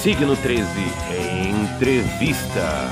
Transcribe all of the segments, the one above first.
Signo 13 Entrevista.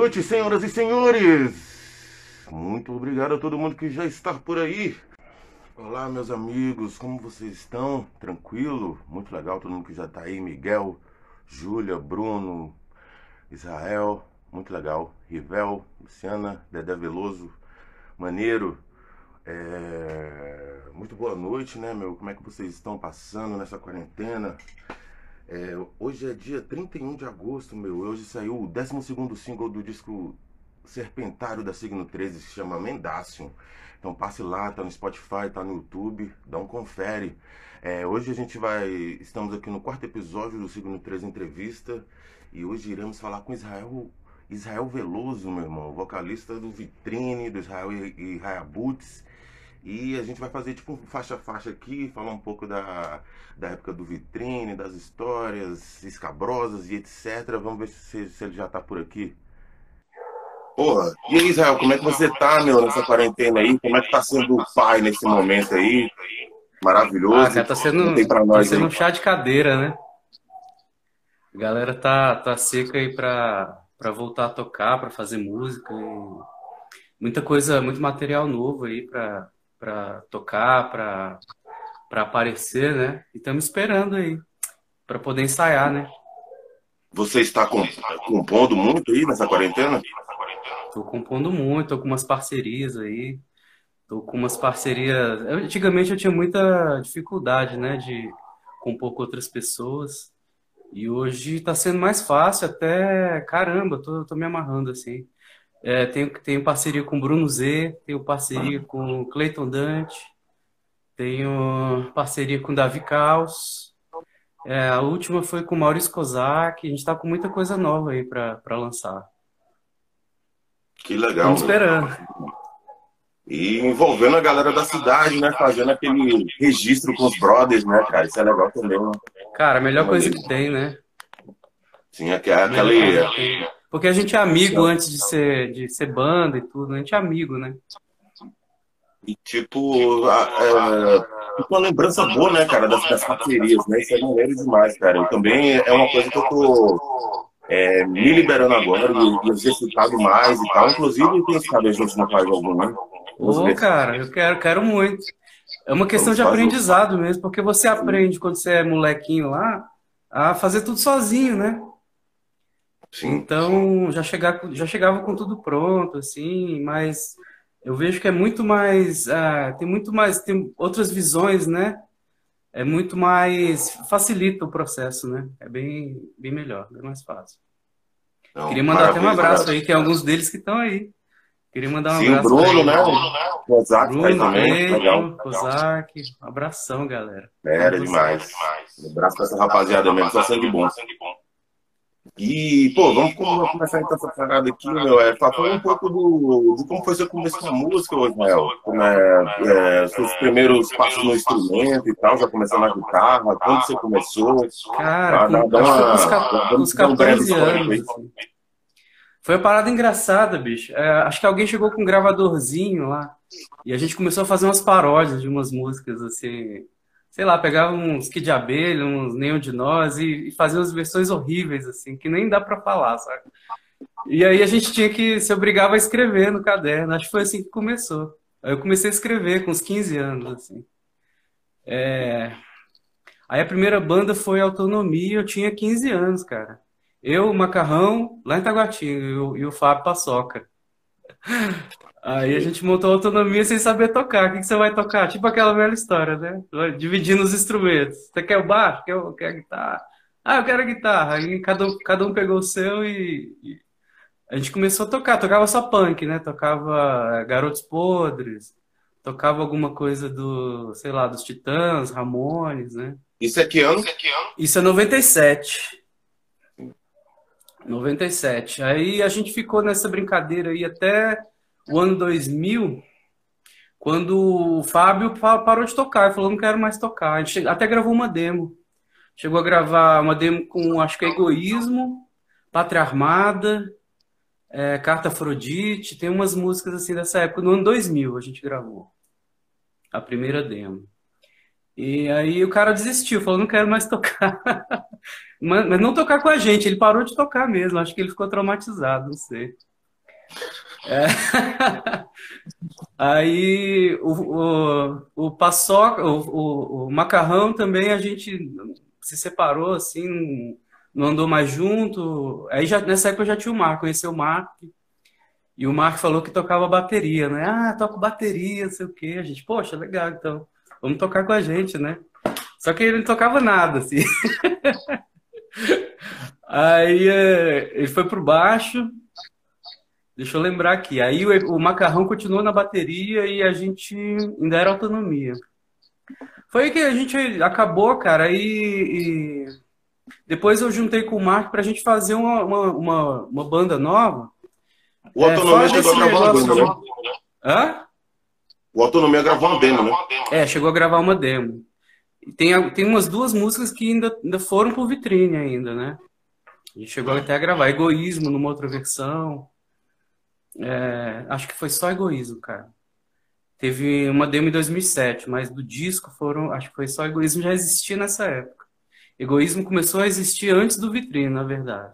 Noite, senhoras e senhores. Muito obrigado a todo mundo que já está por aí. Olá, meus amigos, como vocês estão? Tranquilo? Muito legal, todo mundo que já está aí. Miguel, Júlia, Bruno, Israel, muito legal. Rivel, Luciana, Dedé Veloso, maneiro. É... Muito boa noite, né, meu? Como é que vocês estão passando nessa quarentena? É, hoje é dia 31 de agosto, meu. Hoje saiu o 12 single do disco Serpentário da Signo 13, que se chama Mendacium. Então passe lá, tá no Spotify, tá no YouTube, dá um confere. É, hoje a gente vai. Estamos aqui no quarto episódio do Signo 13 Entrevista. E hoje iremos falar com Israel. Israel Veloso, meu irmão, vocalista do Vitrine, do Israel e, e. E a gente vai fazer tipo faixa a faixa aqui, falar um pouco da, da época do vitrine, das histórias escabrosas e etc. Vamos ver se, se ele já tá por aqui. Porra, e aí, Israel, como é que você tá, meu, nessa quarentena aí? Como é que tá sendo o pai nesse momento aí? Maravilhoso. Ah, cara, tá sendo, Tem pra nós, tá sendo um chá de cadeira, né? A galera tá, tá seca aí pra, pra voltar a tocar, pra fazer música. muita coisa, muito material novo aí pra, para tocar, para para aparecer, né? E estamos esperando aí para poder ensaiar, né? Você está compondo muito aí nessa quarentena? Estou compondo muito, tô com umas parcerias aí. Tô com umas parcerias. Antigamente eu tinha muita dificuldade, né, de compor com outras pessoas. E hoje está sendo mais fácil, até caramba, tô, tô me amarrando assim. É, tenho, tenho parceria com Bruno Z, tenho parceria com Cleiton Dante, tenho parceria com Davi Caos. É, a última foi com Maurício Kozak. A gente está com muita coisa nova aí para lançar. Que legal. Estamos esperando. E envolvendo a galera da cidade, né? Fazendo aquele registro com os brothers, né, cara? Isso é legal também, né? Cara, a melhor coisa que tem, né? Sim, aquela. Porque a gente é amigo antes de ser, de ser banda e tudo, a gente é amigo, né? E tipo, é, uma lembrança boa, né, cara, das, das parcerias, né? Isso é maneiro demais, cara. Eu também é uma coisa que eu tô é, me liberando agora e, e exercitado mais e tal. Inclusive, quem sabe a gente não faz algum, né? Ô, cara, eu quero, quero muito. É uma questão de aprendizado mesmo, porque você aprende quando você é molequinho lá a fazer tudo sozinho, né? Sim, então sim. já chegava, já chegava com tudo pronto, assim, mas eu vejo que é muito mais, uh, tem muito mais, tem outras visões, né? É muito mais, facilita o processo, né? É bem, bem melhor, bem mais fácil. Não, Queria mandar até um abraço aí, tem alguns deles que estão aí. Queria mandar um Sim, abraço. Bruno, né? O Kozak Bruno, também. Pedro, Kozak. Um abração, galera. Era demais. Um abraço pra essa rapaziada mesmo, só sangue bom. E, pô, vamos começar então essa parada aqui, meu. É, falar um pouco do, de como foi seu começo com a música, Osmael. Como é, é, seus primeiros passos no instrumento e tal, já começando na guitarra, quando você começou? Cara, dá, dá uma, uns 14 anos. Foi uma parada engraçada, bicho. É, acho que alguém chegou com um gravadorzinho lá e a gente começou a fazer umas paródias de umas músicas, assim. Sei lá, pegava uns Kid de Abelha, uns Nenhum de Nós e, e fazia umas versões horríveis, assim, que nem dá pra falar, sabe? E aí a gente tinha que se obrigava a escrever no caderno. Acho que foi assim que começou. Aí eu comecei a escrever com uns 15 anos, assim. É... Aí a primeira banda foi Autonomia, eu tinha 15 anos, cara. Eu, o Macarrão, lá em Taguatinga, e o, e o Fábio Paçoca. Aí a gente montou a autonomia sem saber tocar. O que, que você vai tocar? Tipo aquela velha história, né? Dividindo os instrumentos. Você quer o baixo? Quer, quer a guitarra? Ah, eu quero a guitarra. Aí cada um, cada um pegou o seu e, e a gente começou a tocar. Tocava só punk, né? Tocava Garotos Podres, tocava alguma coisa do, sei lá, dos Titãs, Ramones, né? Isso é que ano? Isso é 97. 97. Aí a gente ficou nessa brincadeira aí até o ano 2000, quando o Fábio parou de tocar, falou, não quero mais tocar. A gente até gravou uma demo. Chegou a gravar uma demo com, acho que é Egoísmo, Pátria Armada, é, Carta Afrodite, tem umas músicas assim dessa época. No ano 2000 a gente gravou a primeira demo. E aí o cara desistiu, falou, não quero mais tocar. mas não tocar com a gente, ele parou de tocar mesmo, acho que ele ficou traumatizado, não sei. É. Aí o, o, o paçoca, o, o, o, macarrão também a gente se separou assim, não andou mais junto. Aí já, nessa época eu já tinha o Marco, conheci o Marco. E o Marco falou que tocava bateria, né? Ah, toco bateria, não sei o quê. A gente, poxa, legal, então vamos tocar com a gente, né? Só que ele não tocava nada, assim. Aí é, ele foi pro baixo, Deixa eu lembrar aqui. Aí o, o macarrão continuou na bateria e a gente ainda era autonomia. Foi aí que a gente acabou, cara, e, e depois eu juntei com o Marco pra gente fazer uma, uma, uma, uma banda nova. O é, Autonomia chegou a gravar uma demo, né? Hã? O Autonomia gravou uma demo, né? É, chegou a gravar uma demo. Tem, tem umas duas músicas que ainda, ainda foram pro vitrine ainda, né? A gente chegou até a gravar Egoísmo numa outra versão. É, acho que foi só egoísmo, cara. Teve uma demo em 2007, mas do disco foram, acho que foi só egoísmo, já existia nessa época. Egoísmo começou a existir antes do vitrine, na verdade.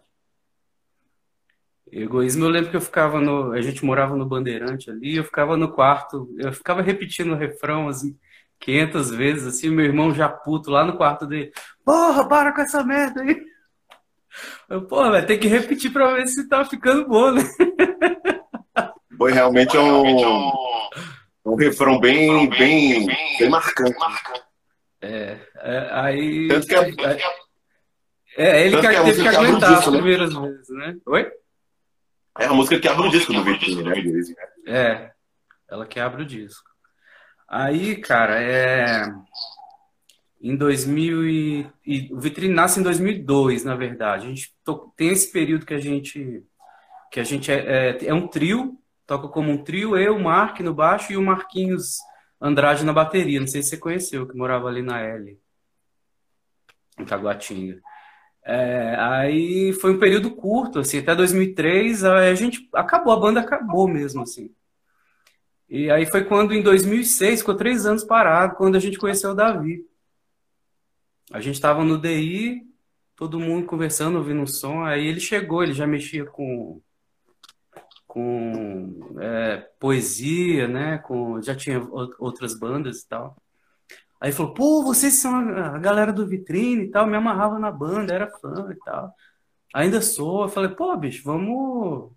Egoísmo, eu lembro que eu ficava no. A gente morava no Bandeirante ali, eu ficava no quarto, eu ficava repetindo o refrão, assim, 500 vezes, assim, meu irmão já puto lá no quarto dele. Porra, para com essa merda aí! Eu, porra, vai ter que repetir pra ver se tá ficando bom, né? Foi realmente um, um refrão bem, bem, bem marcante. É, é aí. Tanto que é, é ele que, teve que aguentar as né? primeiras né? vezes, né? Oi? É a música que abre o disco do Vitrine, né? É, ela que abre o disco. Aí, cara, é. Em 2000 e... e... o Vitrine nasce em 2002, na verdade. A gente to... tem esse período que a gente que a gente é, é, é um trio toca como um trio, eu, Mark no baixo e o Marquinhos Andrade na bateria. Não sei se você conheceu, que morava ali na L. em Taguatinga. É, aí foi um período curto, assim, até 2003, a gente acabou, a banda acabou mesmo, assim. E aí foi quando, em 2006, ficou três anos parado, quando a gente conheceu o Davi. A gente estava no DI, todo mundo conversando, ouvindo um som, aí ele chegou, ele já mexia com, com é, poesia, né, com, já tinha outras bandas e tal. Aí falou, pô, vocês são a galera do Vitrine e tal, me amarrava na banda, era fã e tal. Ainda sou. Eu falei, pô, bicho, vamos.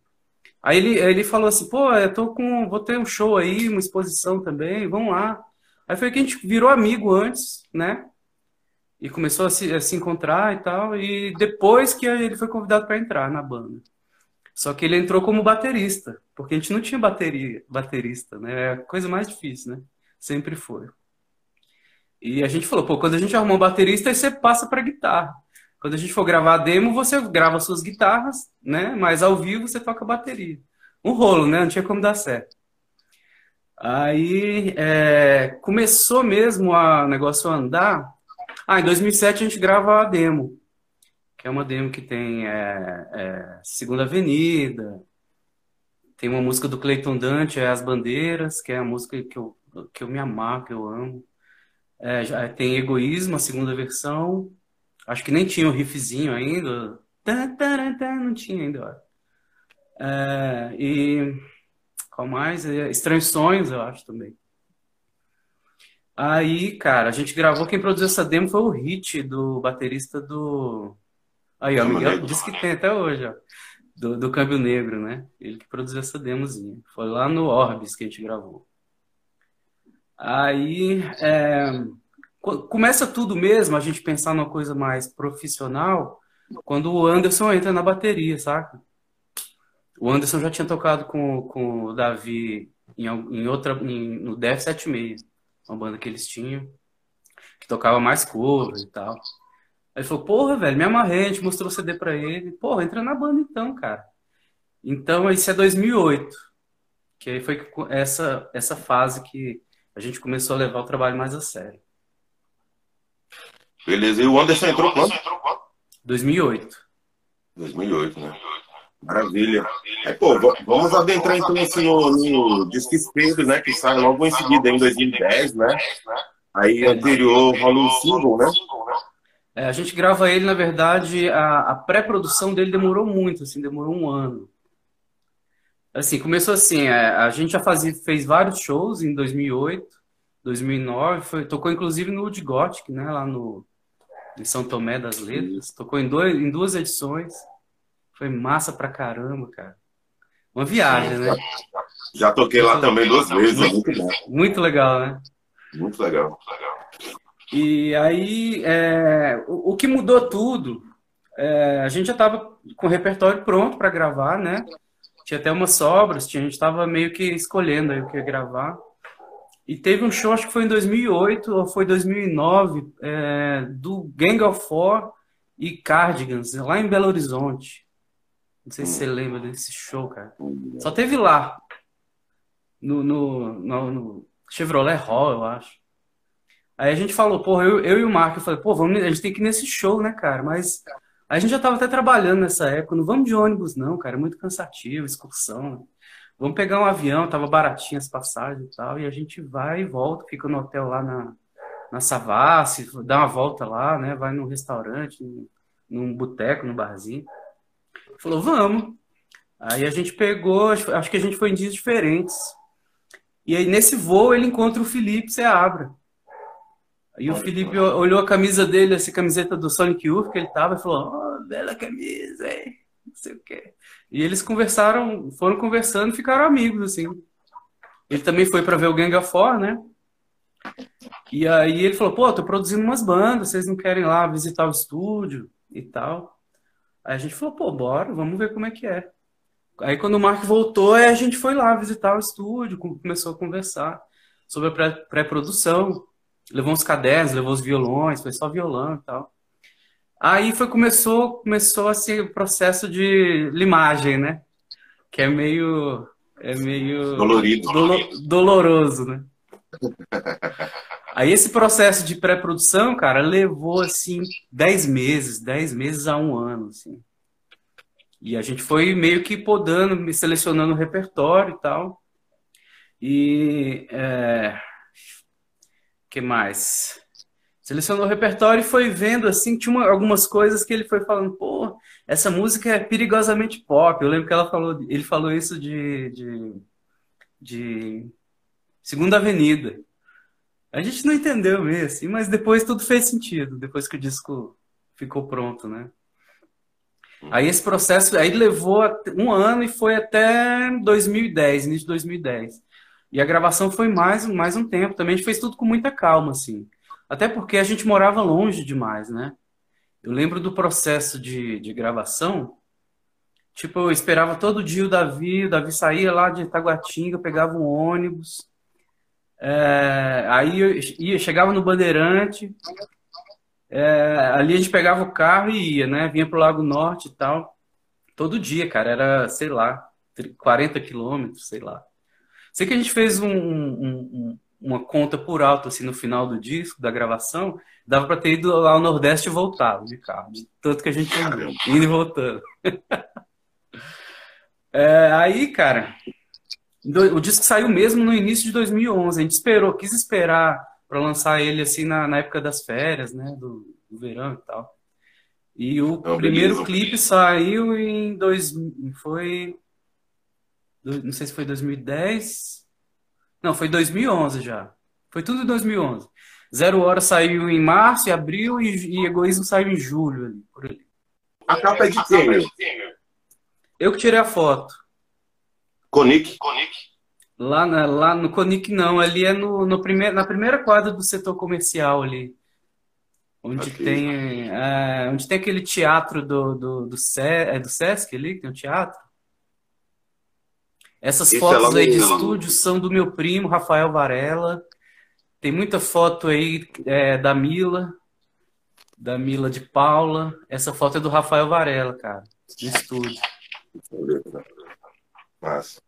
Aí ele, ele falou assim, pô, eu tô com. Vou ter um show aí, uma exposição também, vamos lá. Aí foi que a gente virou amigo antes, né? E começou a se, a se encontrar e tal. E depois que ele foi convidado para entrar na banda. Só que ele entrou como baterista, porque a gente não tinha bateria, baterista, né? É a coisa mais difícil, né? Sempre foi. E a gente falou, pô, quando a gente arrumar um baterista, aí você passa para guitarra. Quando a gente for gravar a demo, você grava suas guitarras, né? Mas ao vivo você toca bateria. Um rolo, né? Não tinha como dar certo. Aí é, começou mesmo o negócio a andar. Ah, em 2007 a gente grava a demo, que é uma demo que tem é, é, Segunda Avenida, tem uma música do Clayton Dante, é As Bandeiras, que é a música que eu, que eu me amarro, que eu amo. É, já tem Egoísmo, a segunda versão. Acho que nem tinha o riffzinho ainda. Não tinha ainda. É, e qual mais? É, Estranhos Sonhos, eu acho também. Aí, cara, a gente gravou. Quem produziu essa demo foi o Hit, do baterista do. Aí, ó, Miguel disse que tem até hoje, ó. Do, do Câmbio Negro, né? Ele que produziu essa demozinha. Foi lá no Orbis que a gente gravou. Aí é, começa tudo mesmo, a gente pensar numa coisa mais profissional, quando o Anderson entra na bateria, saca? O Anderson já tinha tocado com, com o Davi em, em outra, em, no Def 76, uma banda que eles tinham, que tocava mais covers e tal. Aí ele falou, porra, velho, me amarrei, a gente mostrou o CD pra ele. Porra, entra na banda então, cara. Então, isso é 2008. Que aí foi essa, essa fase que a gente começou a levar o trabalho mais a sério. Beleza. E o Anderson entrou quando? 2008. 2008, né? Maravilha. É, pô, vamos adentrar então assim, no, no Disque Espelho, né? Que sai logo em seguida, em 2010, né? Aí anterior rola um single, né? É, a gente grava ele, na verdade, a, a pré-produção dele demorou muito, assim, demorou um ano. Assim, começou assim, é, a gente já fazia, fez vários shows em 2008, 2009, foi, tocou inclusive no Wood Gothic, né, lá no, em São Tomé das Letras, tocou em, dois, em duas edições, foi massa pra caramba, cara. Uma viagem, né? Já toquei lá também duas vezes, muito, muito legal, né? Muito legal, muito legal. E aí, é, o, o, que mudou tudo, é, a gente já estava com o repertório pronto para gravar, né? tinha até umas sobras, tinha, a gente estava meio que escolhendo aí o que ia gravar. E teve um show, acho que foi em 2008 ou foi 2009, é, do Gang of Four e Cardigans, lá em Belo Horizonte. Não sei se você lembra desse show, cara. Só teve lá. No, no, no, no Chevrolet Hall, eu acho. Aí a gente falou, porra, eu, eu e o Marco, eu falei, pô, vamos, a gente tem que ir nesse show, né, cara? Mas a gente já estava até trabalhando nessa época. Não vamos de ônibus, não, cara. É muito cansativo, excursão. Né? Vamos pegar um avião, tava baratinho as passagens e tal. E a gente vai e volta, fica no hotel lá na, na Savassi, dá uma volta lá, né? Vai num restaurante, num, num boteco, num barzinho. Falou, vamos. Aí a gente pegou, acho que a gente foi em dias diferentes. E aí nesse voo ele encontra o Felipe Seabra. E o Felipe olhou a camisa dele, essa camiseta do Sonic Youth que ele tava, e falou: oh, bela camisa, hein? Não sei o quê. E eles conversaram, foram conversando e ficaram amigos, assim. Ele também foi para ver o Gang of Four, né? E aí ele falou: pô, tô produzindo umas bandas, vocês não querem lá visitar o estúdio e tal? Aí a gente falou: pô, bora, vamos ver como é que é. Aí quando o Mark voltou, a gente foi lá visitar o estúdio, começou a conversar sobre a pré-produção levou uns cadernos, levou os violões, foi só violão e tal. Aí foi começou começou assim o processo de limagem, né? Que é meio é meio dolorido, dolo, doloroso, né? Aí esse processo de pré-produção, cara, levou assim 10 meses, 10 meses a um ano, assim. E a gente foi meio que podando, me selecionando o repertório e tal. E é... que mais? Selecionou o repertório e foi vendo assim, tinha uma, algumas coisas que ele foi falando, pô, essa música é perigosamente pop. Eu lembro que ela falou, ele falou isso de, de, de Segunda Avenida. A gente não entendeu mesmo, assim, mas depois tudo fez sentido, depois que o disco ficou pronto, né? Aí esse processo aí levou um ano e foi até 2010, início de 2010. E a gravação foi mais, mais um tempo também. A gente fez tudo com muita calma, assim. Até porque a gente morava longe demais, né? Eu lembro do processo de, de gravação. Tipo, eu esperava todo dia o Davi, o Davi saía lá de Itaguatinga, pegava um ônibus. É, aí eu ia, chegava no Bandeirante, é, ali a gente pegava o carro e ia, né? Vinha pro Lago Norte e tal. Todo dia, cara, era, sei lá, 40 quilômetros, sei lá. Sei que a gente fez um, um, um, uma conta por alto, assim, no final do disco, da gravação, dava para ter ido lá ao Nordeste e voltado de carro, de tanto que a gente andou, indo e voltando. é, aí, cara, o disco saiu mesmo no início de 2011, a gente esperou, quis esperar para lançar ele, assim, na, na, época das férias, né, do, do verão e tal. E o Não, primeiro beleza. clipe saiu em dois, foi não sei se foi 2010. Não, foi 2011 já. Foi tudo em 2011. Zero Hora saiu em março e abril e, e Egoísmo saiu em julho. Ali, por ali. A capa é de quem? Eu que tirei a foto. Conic? Lá, na, lá no Conic não, ali é no, no primeir, na primeira quadra do setor comercial ali. Onde tem, é, onde tem aquele teatro do, do, do, é do Sesc ali, que tem um teatro. Essas Esse fotos aí de estúdio são do meu primo, Rafael Varela. Tem muita foto aí é, da Mila, da Mila de Paula. Essa foto é do Rafael Varela, cara, de estúdio. Massa,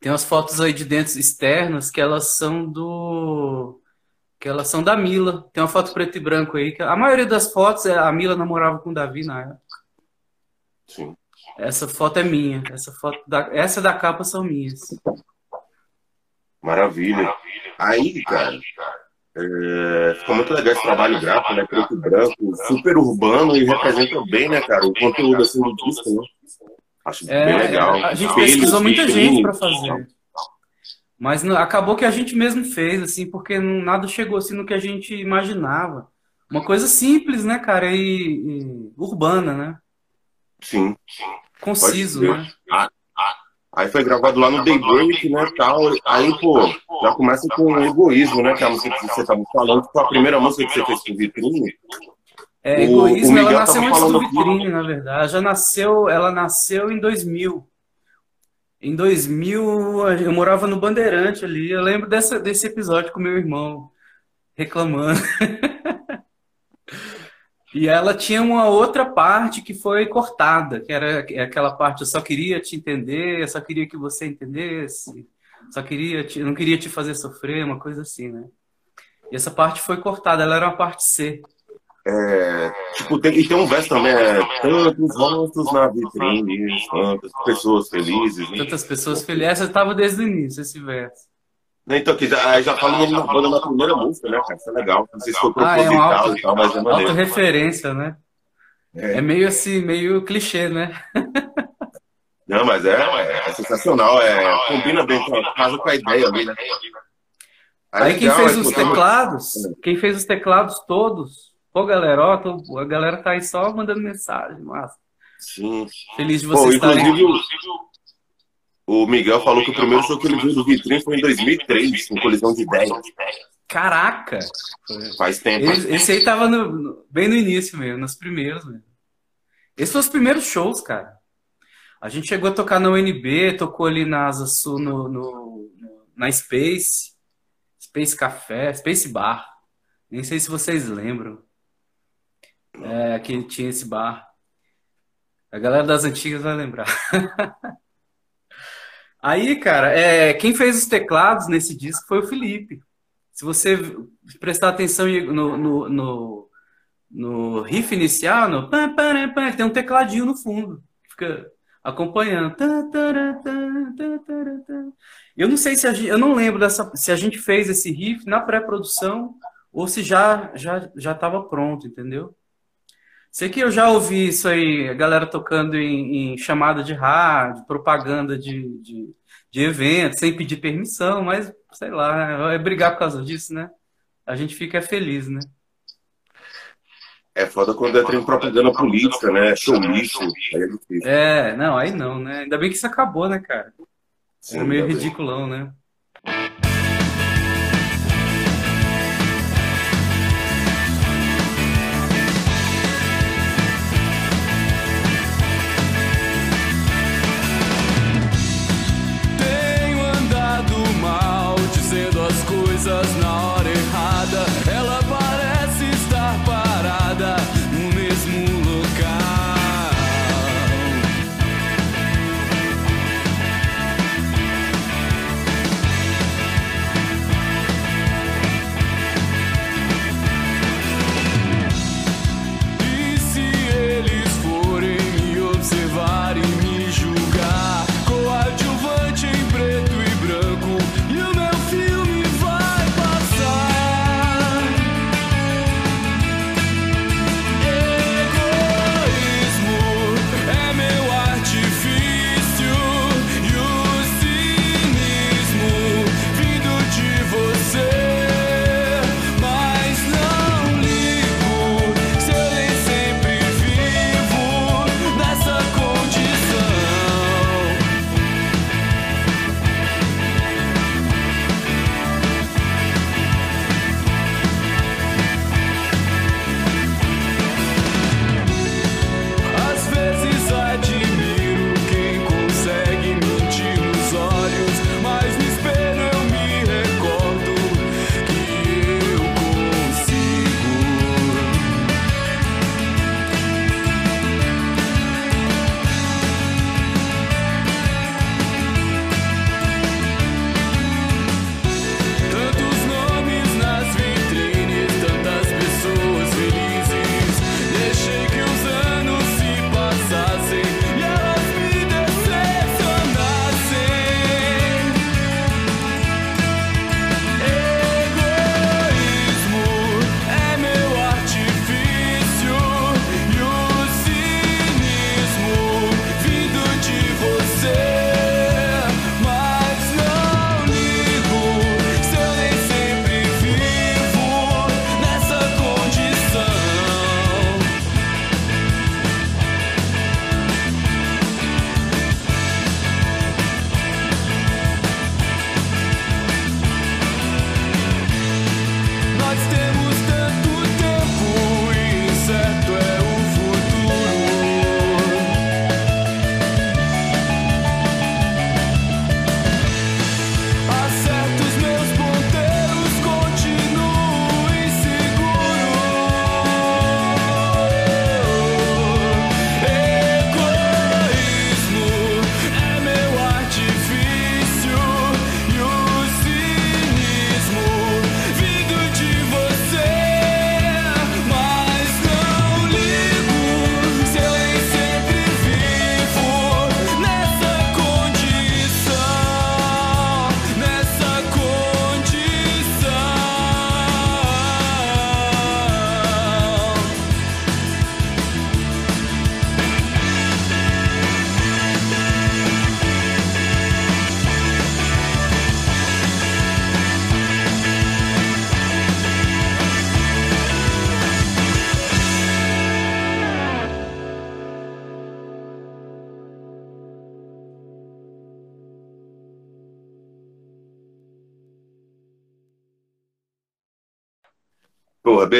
Tem umas fotos aí de dentro externas que elas são do. que elas são da Mila. Tem uma foto preto e branco aí. Que a maioria das fotos, é, a Mila namorava com o Davi na época. Sim. Essa foto é minha. Essa foto da, essa da capa são minhas. Maravilha. Aí, cara, é, ficou muito legal esse trabalho gráfico, né? Preto e branco, super urbano e representa bem, né, cara? O conteúdo assim do disco, né? Acho é, bem legal. A gente pesquisou muita gente para fazer. Mas acabou que a gente mesmo fez, assim, porque não, nada chegou assim no que a gente imaginava. Uma coisa simples, né, cara, e, e urbana, né? Sim. Conciso, né? Ah, aí foi gravado lá no Daybreak, né, tal. Aí, pô, já começa com o egoísmo, né, que é a música que você estava falando, que foi a primeira música que você fez com Vitrine. É, egoísmo, o ela nasceu antes do Vitrine, na verdade. Já nasceu, ela nasceu em 2000. Em 2000, eu morava no Bandeirante ali. Eu lembro dessa, desse episódio com meu irmão reclamando. E ela tinha uma outra parte que foi cortada, que era aquela parte eu só queria te entender, eu só queria que você entendesse, só queria te, não queria te fazer sofrer, uma coisa assim, né? E essa parte foi cortada, ela era uma parte C. É, tipo, tem, e tem um verso também, é, tantos rostos na vitrine, tantas pessoas felizes. Né? Tantas pessoas felizes. Essa estava desde o início, esse verso. Então, que já, já fala na banda na primeira música, né, cara? Isso é legal. Não sei se foi proposital ah, é auto, e tal, mas é maneiro. referência, né? É. é. meio assim, meio clichê, né? Não, mas é, é, é sensacional. É, combina bem casa com a ideia ali, né? Aí, Aí quem fez os teclados, quem fez os teclados todos, pô, galera, ó, tô, a galera tá aí só mandando mensagem, massa. Sim. Feliz de vocês pô, estarem inclusive, o Miguel falou que o primeiro show que ele viu do Vitrine foi em 2003, com Colisão de Ideias. Caraca! Faz tempo. Esse, esse aí tava no, bem no início mesmo, nos primeiros mesmo. Esses foram os primeiros shows, cara. A gente chegou a tocar na UNB, tocou ali na Asa Sul, no, no, na Space, Space Café, Space Bar. Nem sei se vocês lembram. É, que tinha esse bar. A galera das antigas vai lembrar. Aí, cara, é, quem fez os teclados nesse disco foi o Felipe. Se você prestar atenção no, no, no, no riff inicial, no pam, pam, pam, tem um tecladinho no fundo. Fica acompanhando. Eu não sei se a gente, eu não lembro dessa, se a gente fez esse riff na pré-produção ou se já já já estava pronto, entendeu? Sei que eu já ouvi isso aí, a galera tocando em, em chamada de rádio, propaganda de, de, de evento, sem pedir permissão, mas sei lá, é brigar por causa disso, né? A gente fica feliz, né? É foda quando é trem propaganda política, né? Showmício. É. É, não, aí não, né? Ainda bem que isso acabou, né, cara? Sim, é meio ridiculão, né?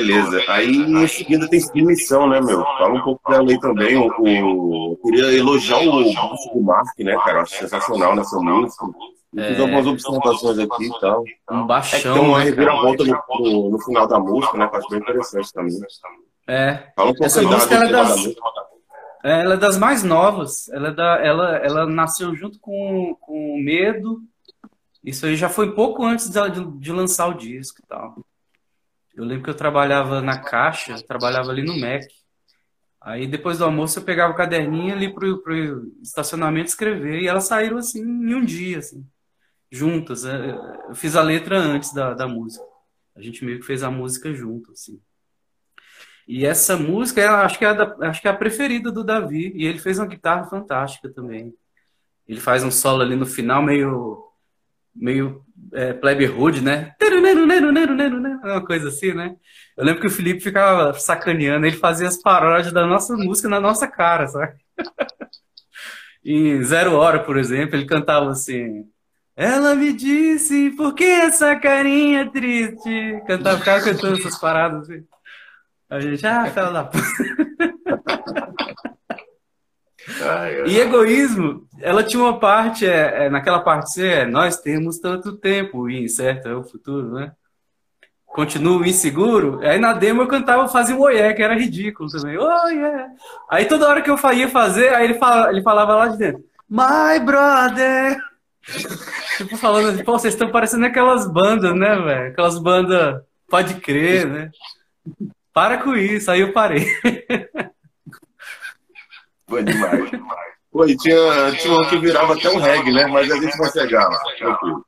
Beleza. Aí em seguida tem submissão, né, meu? Fala um pouco dela aí também. O, o... Eu queria elogiar o grupo do Mark, né, cara? Eu acho sensacional nessa música. Eu fiz é... algumas observações aqui e tal. Um baixão. É tem uma né, reviravolta no, no, no, final da música, né? Que eu acho bem interessante também. É. Fala um pouco Essa música ela é, das... é, ela é das mais novas. Ela, é da... ela, ela nasceu junto com, com Medo Isso aí já foi pouco antes de, de lançar o disco e tal. Eu lembro que eu trabalhava na caixa, trabalhava ali no Mac. Aí depois do almoço eu pegava o caderninho ali pro, pro estacionamento escrever e elas saíram assim em um dia, assim, juntas. É, eu fiz a letra antes da, da música. A gente meio que fez a música junto, assim. E essa música, eu acho que, é a da, acho que é a preferida do Davi. E ele fez uma guitarra fantástica também. Ele faz um solo ali no final meio meio é, plebe hood, né? Uma coisa assim, né? Eu lembro que o Felipe ficava sacaneando, ele fazia as paródias da nossa música na nossa cara, sabe? em Zero Hora, por exemplo, ele cantava assim: Ela me disse, por que essa carinha triste? Cantava, ficava cantando essas paradas assim. A gente, ah, fala da puta. E egoísmo, ela tinha uma parte, é, é, naquela parte C, é, nós temos tanto tempo, e incerto é o futuro, né? Continuo inseguro. Aí na demo eu cantava, fazia um oiê, que era ridículo também. Oh, yeah. Aí toda hora que eu ia fazer, aí ele, fala, ele falava lá de dentro, My brother! tipo, falando, pô, vocês estão parecendo aquelas bandas, né, velho? Aquelas bandas, pode crer, né? Para com isso, aí eu parei. Foi demais. E tinha, tinha um que virava até um reggae, né? Mas a gente vai chegar lá, tranquilo.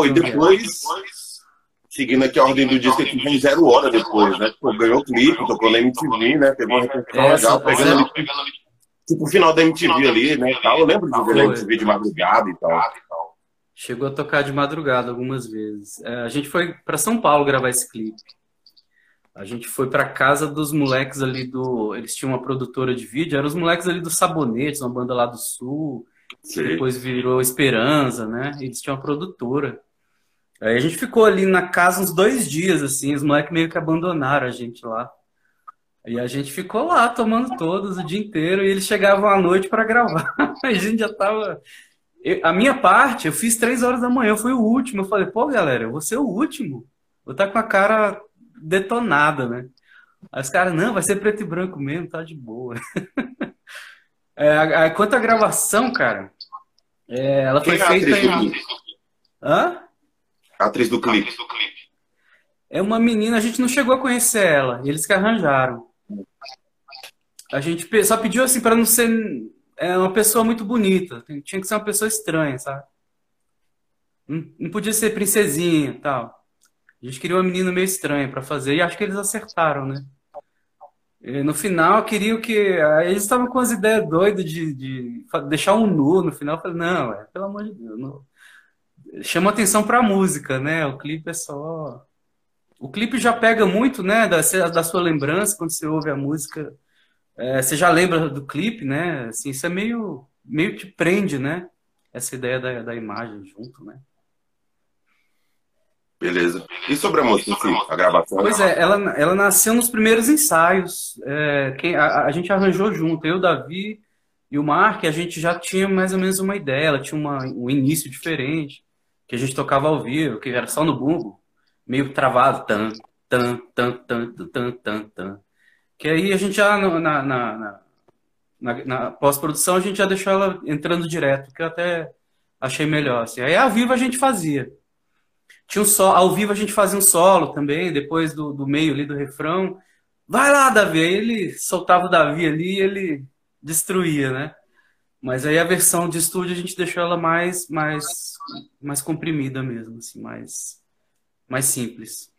Pô, e depois, seguindo aqui a ordem do disco, que vem zero hora depois, né? Pô, ganhou o clipe, tocou na MTV, né? Pegou uma repercussão Essa- legal, pegando ali, tipo, o final da MTV ali, né? Tal. Eu lembro de ver na. MTV de madrugada e tal. Chegou a tocar de madrugada algumas vezes. É, a gente foi para São Paulo gravar esse clipe. A gente foi para casa dos moleques ali do. Eles tinham uma produtora de vídeo, eram os moleques ali do Sabonetes, uma banda lá do Sul, que Sei. depois virou Esperança, né? Eles tinham uma produtora. Aí a gente ficou ali na casa uns dois dias, assim, os moleques meio que abandonaram a gente lá. E a gente ficou lá tomando todos o dia inteiro e eles chegavam à noite para gravar. A gente já tava. Eu- a minha parte, eu fiz três horas da manhã, eu fui o último. Eu falei, pô, galera, eu vou ser o último. Vou estar com a cara detonada, né? Aí os caras, não, vai ser preto e branco mesmo, tá de boa. É, quanto à gravação, cara, é, ela foi Quem é a atriz do clipe? Hã? A atriz do clipe. É uma menina, a gente não chegou a conhecer ela, eles que arranjaram. A gente só pediu assim para não ser é, uma pessoa muito bonita, tinha que ser uma pessoa estranha, sabe? Não, não podia ser princesinha e tal. A gente queria uma menina meio estranha para fazer e acho que eles acertaram, né? E no final queriam que. aí Eles estavam com as ideias doidas de, de deixar um nu no final. Eu falei, não, é, pelo amor de Deus, não. Chama atenção pra música, né? O clipe é só. O clipe já pega muito, né, da, da sua lembrança, quando você ouve a música, é, você já lembra do clipe, né? Assim, isso é meio, meio que prende, né? Essa ideia da, da imagem junto, né? Beleza. E sobre a música si, a gravação? Pois é, ela, ela nasceu nos primeiros ensaios. É, quem, a, a gente arranjou junto, eu, Davi e o Mark, a gente já tinha mais ou menos uma ideia, ela tinha uma, um início diferente, que a gente tocava ao vivo, que era só no bumbo, meio travado, tan, tan, tan, tan, tan, tan, tan. Que aí a gente já na, na, na, na pós-produção a gente já deixou ela entrando direto, que eu até achei melhor. Assim. Aí ao vivo a gente fazia. Tinha um só ao vivo a gente fazia um solo também, depois do, do meio ali do refrão. Vai lá, Davi! Aí ele soltava o Davi ali e ele destruía, né? Mas aí a versão de estúdio a gente deixou ela mais, mais mais comprimida mesmo, assim, mais, mais simples.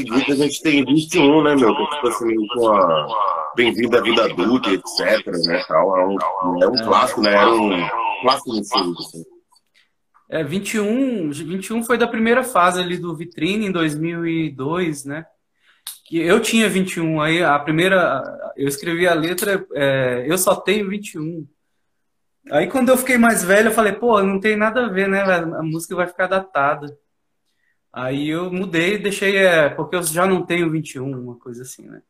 Seguida a gente tem 21, né, meu? Que é tipo assim, com a Bem-vindo à Vida Adulta, etc, né, tal. É um, é um clássico, né? Era um clássico no filme, assim. É, 21, 21 foi da primeira fase ali do Vitrine, em 2002, né? Eu tinha 21, aí a primeira, eu escrevi a letra, é, eu só tenho 21. Aí quando eu fiquei mais velho, eu falei, pô, não tem nada a ver, né? A música vai ficar datada. Aí eu mudei e deixei, é, porque eu já não tenho 21, uma coisa assim, né?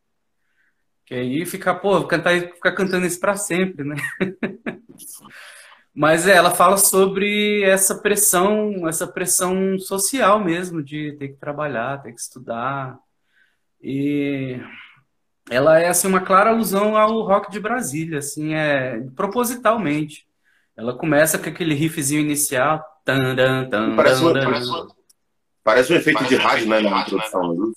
Que aí fica, pô, cantar, ficar cantando isso pra sempre, né? Mas é, ela fala sobre essa pressão, essa pressão social mesmo, de ter que trabalhar, ter que estudar. E ela é assim uma clara alusão ao rock de Brasília, assim, é propositalmente. Ela começa com aquele riffzinho inicial, tan, tan, tan, parece, um, parece, parece um efeito de rádio, né, na introdução. Né?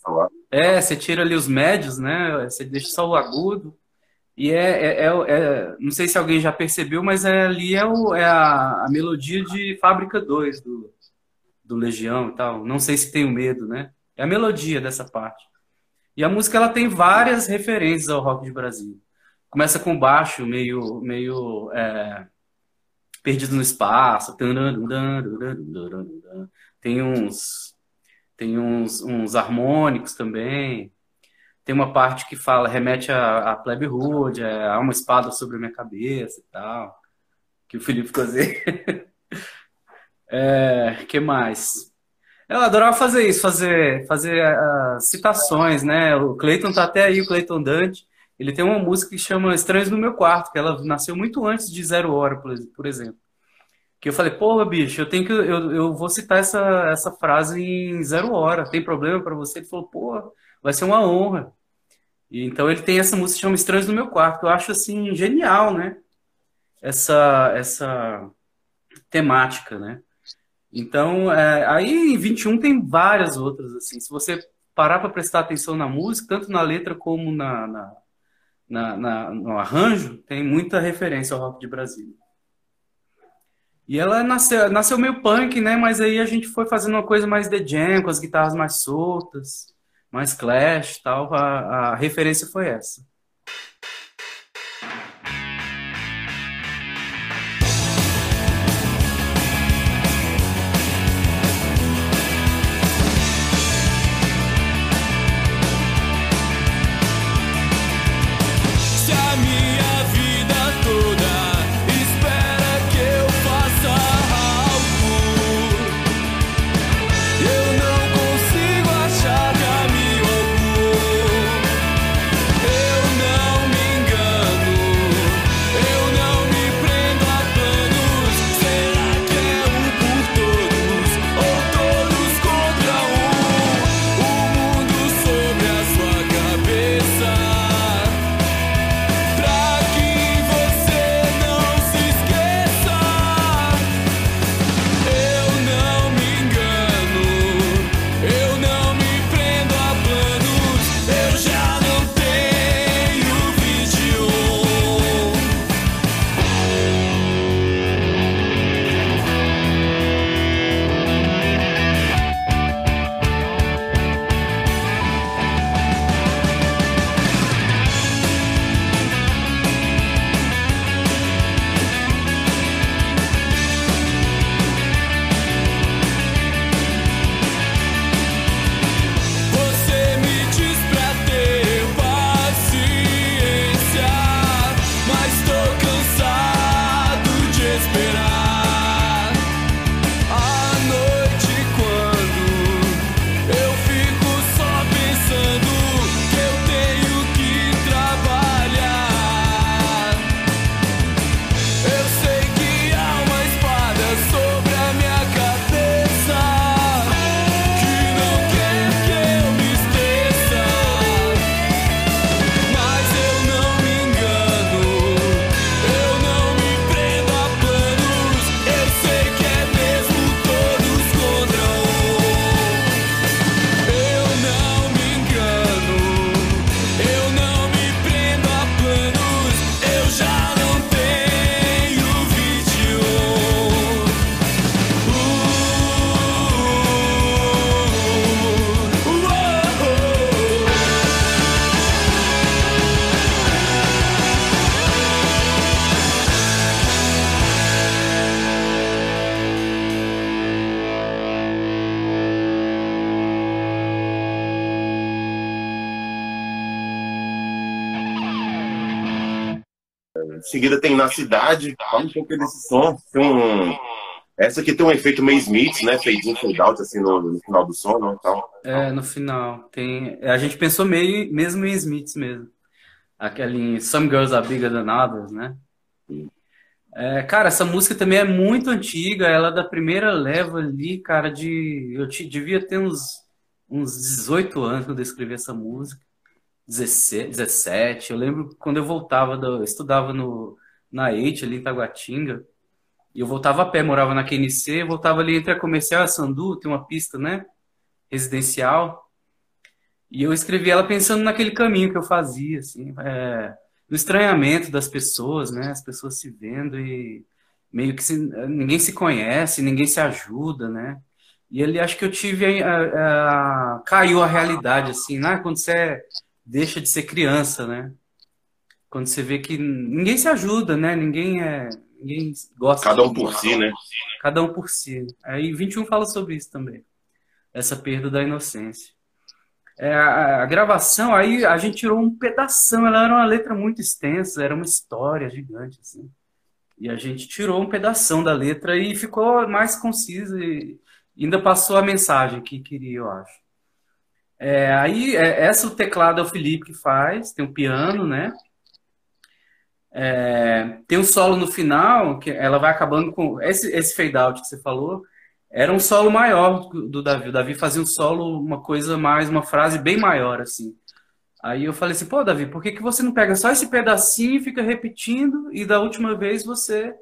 É, você tira ali os médios, né? Você deixa só o agudo. E é, é, é, é, não sei se alguém já percebeu, mas é, ali é, o, é a, a, melodia de Fábrica 2 do, do Legião e tal. Não sei se tenho medo, né? É a melodia dessa parte. E a música ela tem várias referências ao rock de Brasil. Começa com baixo, meio, meio é, perdido no espaço. Tem uns, tem uns, uns harmônicos também. Tem uma parte que fala, remete a, a Plebe Hood, é, há uma espada sobre a minha cabeça e tal. Que o Felipe fazer. é, que mais? Eu adorava fazer isso, fazer, fazer uh, citações, né? O Clayton tá até aí, o Clayton Dante. Ele tem uma música que chama Estranhos no Meu Quarto, que ela nasceu muito antes de Zero Hora, por exemplo. Que eu falei, porra, bicho, eu tenho que. Eu, eu vou citar essa, essa frase em zero hora. Tem problema para você? Ele falou, porra, vai ser uma honra. E, então ele tem essa música que chama Estranhos no Meu Quarto. Eu acho assim, genial, né? Essa, essa temática, né? Então, é, aí em 21 tem várias outras, assim. Se você parar para prestar atenção na música, tanto na letra como na, na, na, na, no arranjo, tem muita referência ao rock de Brasília. E ela nasceu, nasceu meio punk, né? Mas aí a gente foi fazendo uma coisa mais The Jam, com as guitarras mais soltas, mais Clash tal. A, a referência foi essa. Seguida tem Na Cidade. Fala um pouco desse som. Tem um... Essa aqui tem um efeito meio Smith, né? Fade in, fade out, assim, no, no final do som? Então... É, no final. Tem... A gente pensou meio, mesmo em Smiths mesmo. Aquele Some Girls Are Bigger Than Others, né? É, cara, essa música também é muito antiga. Ela é da primeira leva ali, cara, de... Eu te... devia ter uns, uns 18 anos quando eu escrevi essa música. 17. Eu lembro quando eu voltava, do, eu estudava no, na EIT, ali em Taguatinga. E eu voltava a pé, morava na QNC, voltava ali entre a comercial e a Sandu, tem uma pista, né? Residencial. E eu escrevi ela pensando naquele caminho que eu fazia, assim, é, no estranhamento das pessoas, né? As pessoas se vendo e meio que se, ninguém se conhece, ninguém se ajuda, né? E ali acho que eu tive a, a, a, caiu a realidade assim, né? Quando você deixa de ser criança, né? Quando você vê que ninguém se ajuda, né? Ninguém é ninguém gosta. Cada um por si, né? Cada um por si. Aí 21 fala sobre isso também. Essa perda da inocência. É, a, a, gravação, aí a gente tirou um pedação, ela era uma letra muito extensa, era uma história gigante, assim. E a gente tirou um pedação da letra e ficou mais conciso e ainda passou a mensagem que queria, eu acho. É, aí, é, essa o teclado é o Felipe que faz, tem um piano, né? É, tem um solo no final, que ela vai acabando com. Esse, esse fade out que você falou, era um solo maior do Davi. O Davi fazia um solo, uma coisa mais, uma frase bem maior, assim. Aí eu falei assim, pô, Davi, por que, que você não pega só esse pedacinho e fica repetindo e da última vez você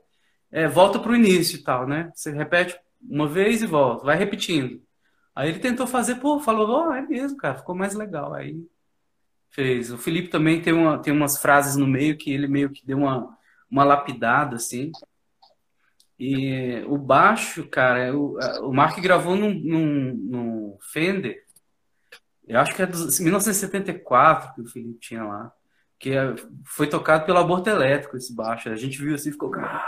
é, volta para o início e tal, né? Você repete uma vez e volta, vai repetindo. Aí ele tentou fazer, pô, falou, oh, é mesmo, cara, ficou mais legal. Aí fez. O Felipe também tem, uma, tem umas frases no meio que ele meio que deu uma, uma lapidada, assim. E o baixo, cara, o, o Mark gravou num, num, num Fender, eu acho que é de 1974 que o Felipe tinha lá, que é, foi tocado pelo aborto elétrico esse baixo. A gente viu assim, ficou, cara.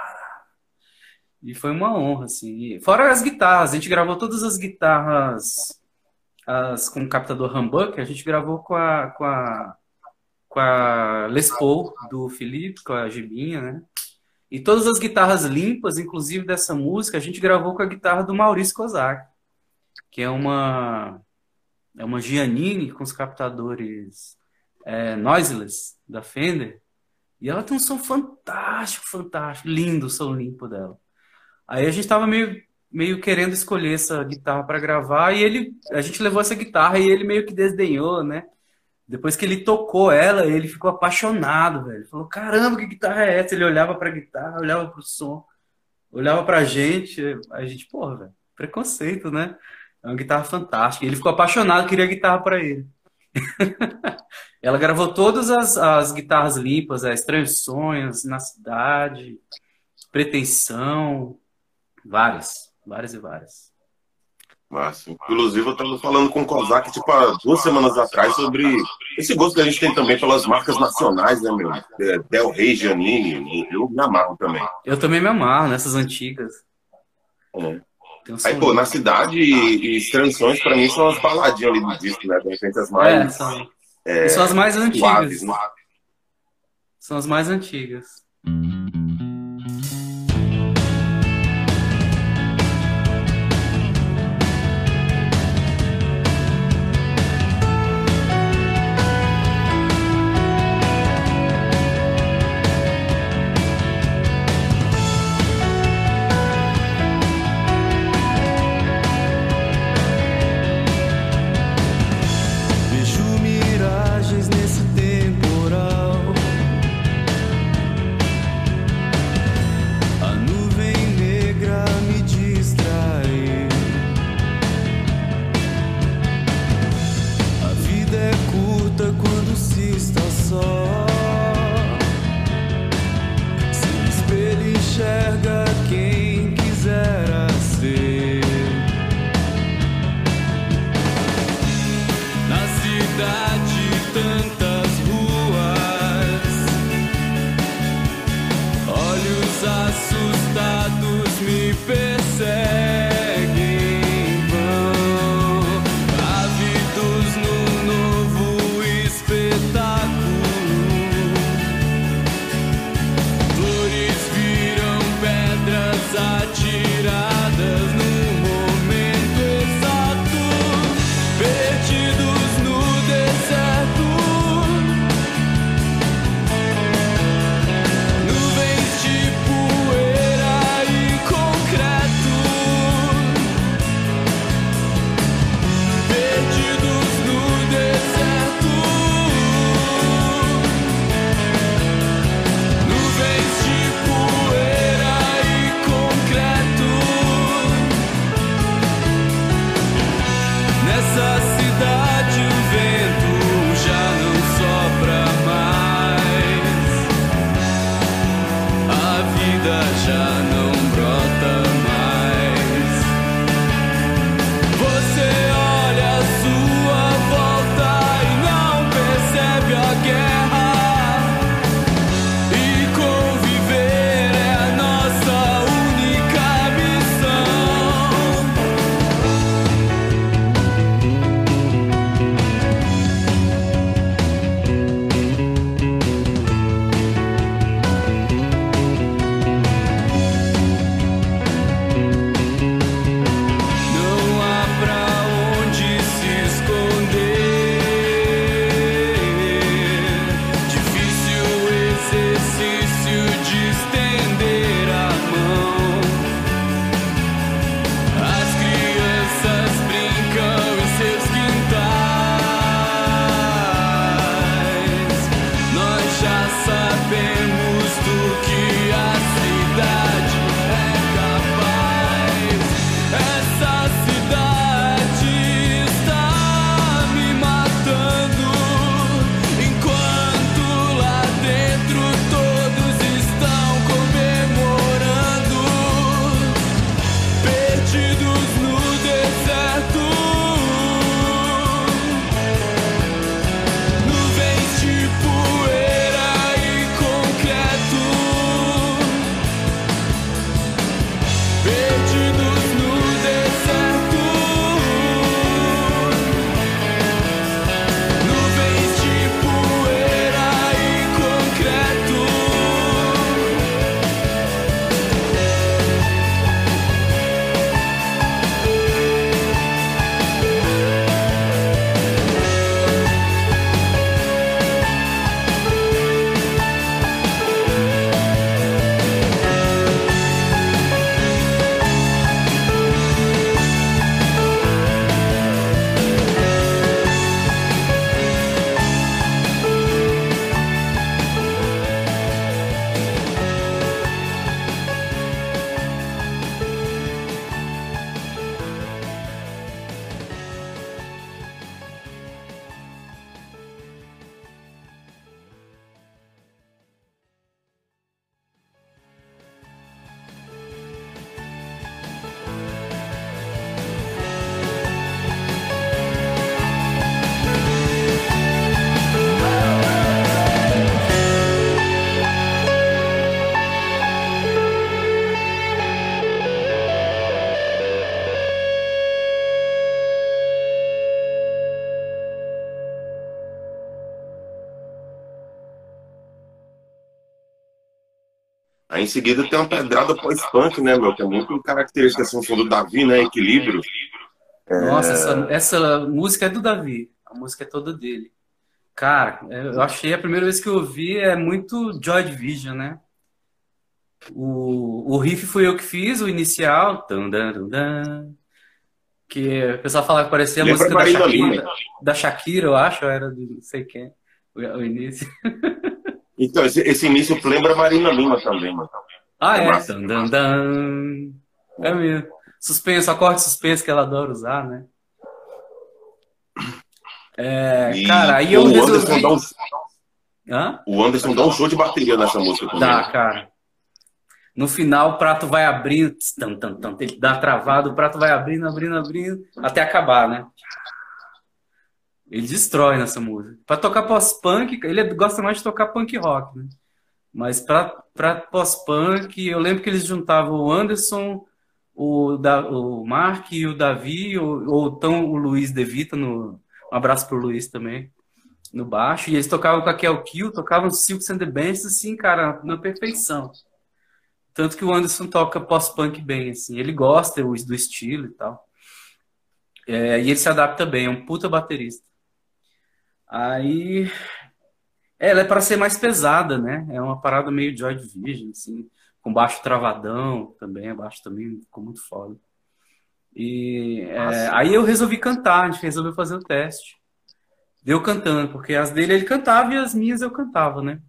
E foi uma honra, assim. fora as guitarras, a gente gravou todas as guitarras as, com o captador humbucker, a gente gravou com a, com a, com a Les Paul do Felipe, com a Gibinha, né? E todas as guitarras limpas, inclusive dessa música, a gente gravou com a guitarra do Maurício Kozak, que é uma é uma Giannini com os captadores é, noiseless da Fender. E ela tem um som fantástico, fantástico, lindo o som limpo dela. Aí a gente tava meio meio querendo escolher essa guitarra para gravar e ele a gente levou essa guitarra e ele meio que desdenhou, né? Depois que ele tocou ela, ele ficou apaixonado, velho. Falou: "Caramba, que guitarra é essa?" Ele olhava para a guitarra, olhava para o som, olhava para a gente, a gente, porra, velho, preconceito, né? É uma guitarra fantástica. Ele ficou apaixonado, queria guitarra para ele. ela gravou todas as, as guitarras limpas, é, Estranhos Sonhos, Na Cidade, Pretensão, várias. Várias e várias. Massa. Inclusive, eu estava falando com o Kozak, tipo, há duas semanas atrás, sobre esse gosto que a gente tem também pelas marcas nacionais, né, meu? É, Del Rey, Giannini, eu me amarro também. Eu também me amarro nessas antigas. É. Um Aí, pô, na cidade e, e Tranções, pra mim, são as baladinhas ali do disco, né? De repente, as mais. É, são, é, são as mais antigas. Suaves, né? São as mais antigas. Perdidos Aí em seguida tem uma pedrada pós-punk, né, meu? Que é muito característica assim, som do Davi, né? Equilíbrio. Nossa, essa, essa música é do Davi. A música é toda dele. Cara, eu achei a primeira vez que eu ouvi é muito Joy Division, né? O, o riff foi eu que fiz, o inicial. Tum, dum, que o pessoal fala que parecia a Lembra música da Shakira, da Shakira, eu acho, era do não sei quem, o, o início. Então, esse, esse início lembra Marina Lima também, mano. Ah, É é. massa. Tum, dan, dan. É mesmo. Suspenso, acorde suspenso que ela adora usar, né? É, E cara, aí eu o Anderson, resolvi. dá um, Hã? o Anderson dá um show de bateria nessa música também. Dá, cara. No final, o prato vai abrindo, tam, tam, tam, ele dá travado, o prato vai abrindo, abrindo, abrindo, até acabar, né? Ele destrói nessa música. Pra tocar pós-punk, ele gosta mais de tocar punk rock, né? Mas pra, pra pós-punk, eu lembro que eles juntavam o Anderson, o, da, o Mark e o Davi, ou, ou então o Luiz De Vita, no, um abraço pro Luiz também, no baixo, e eles tocavam com a Kel Kill, tocavam Silks and the Bands, assim, cara, na perfeição. Tanto que o Anderson toca pós-punk bem, assim, ele gosta do estilo e tal. É, e ele se adapta bem, é um puta baterista. Aí. é, Ela é para ser mais pesada, né? É uma parada meio Joy Division, assim, com baixo travadão também, baixo também ficou muito foda. E é, aí eu resolvi cantar, a gente resolveu fazer o teste. Deu cantando, porque as dele ele cantava e as minhas eu cantava, né?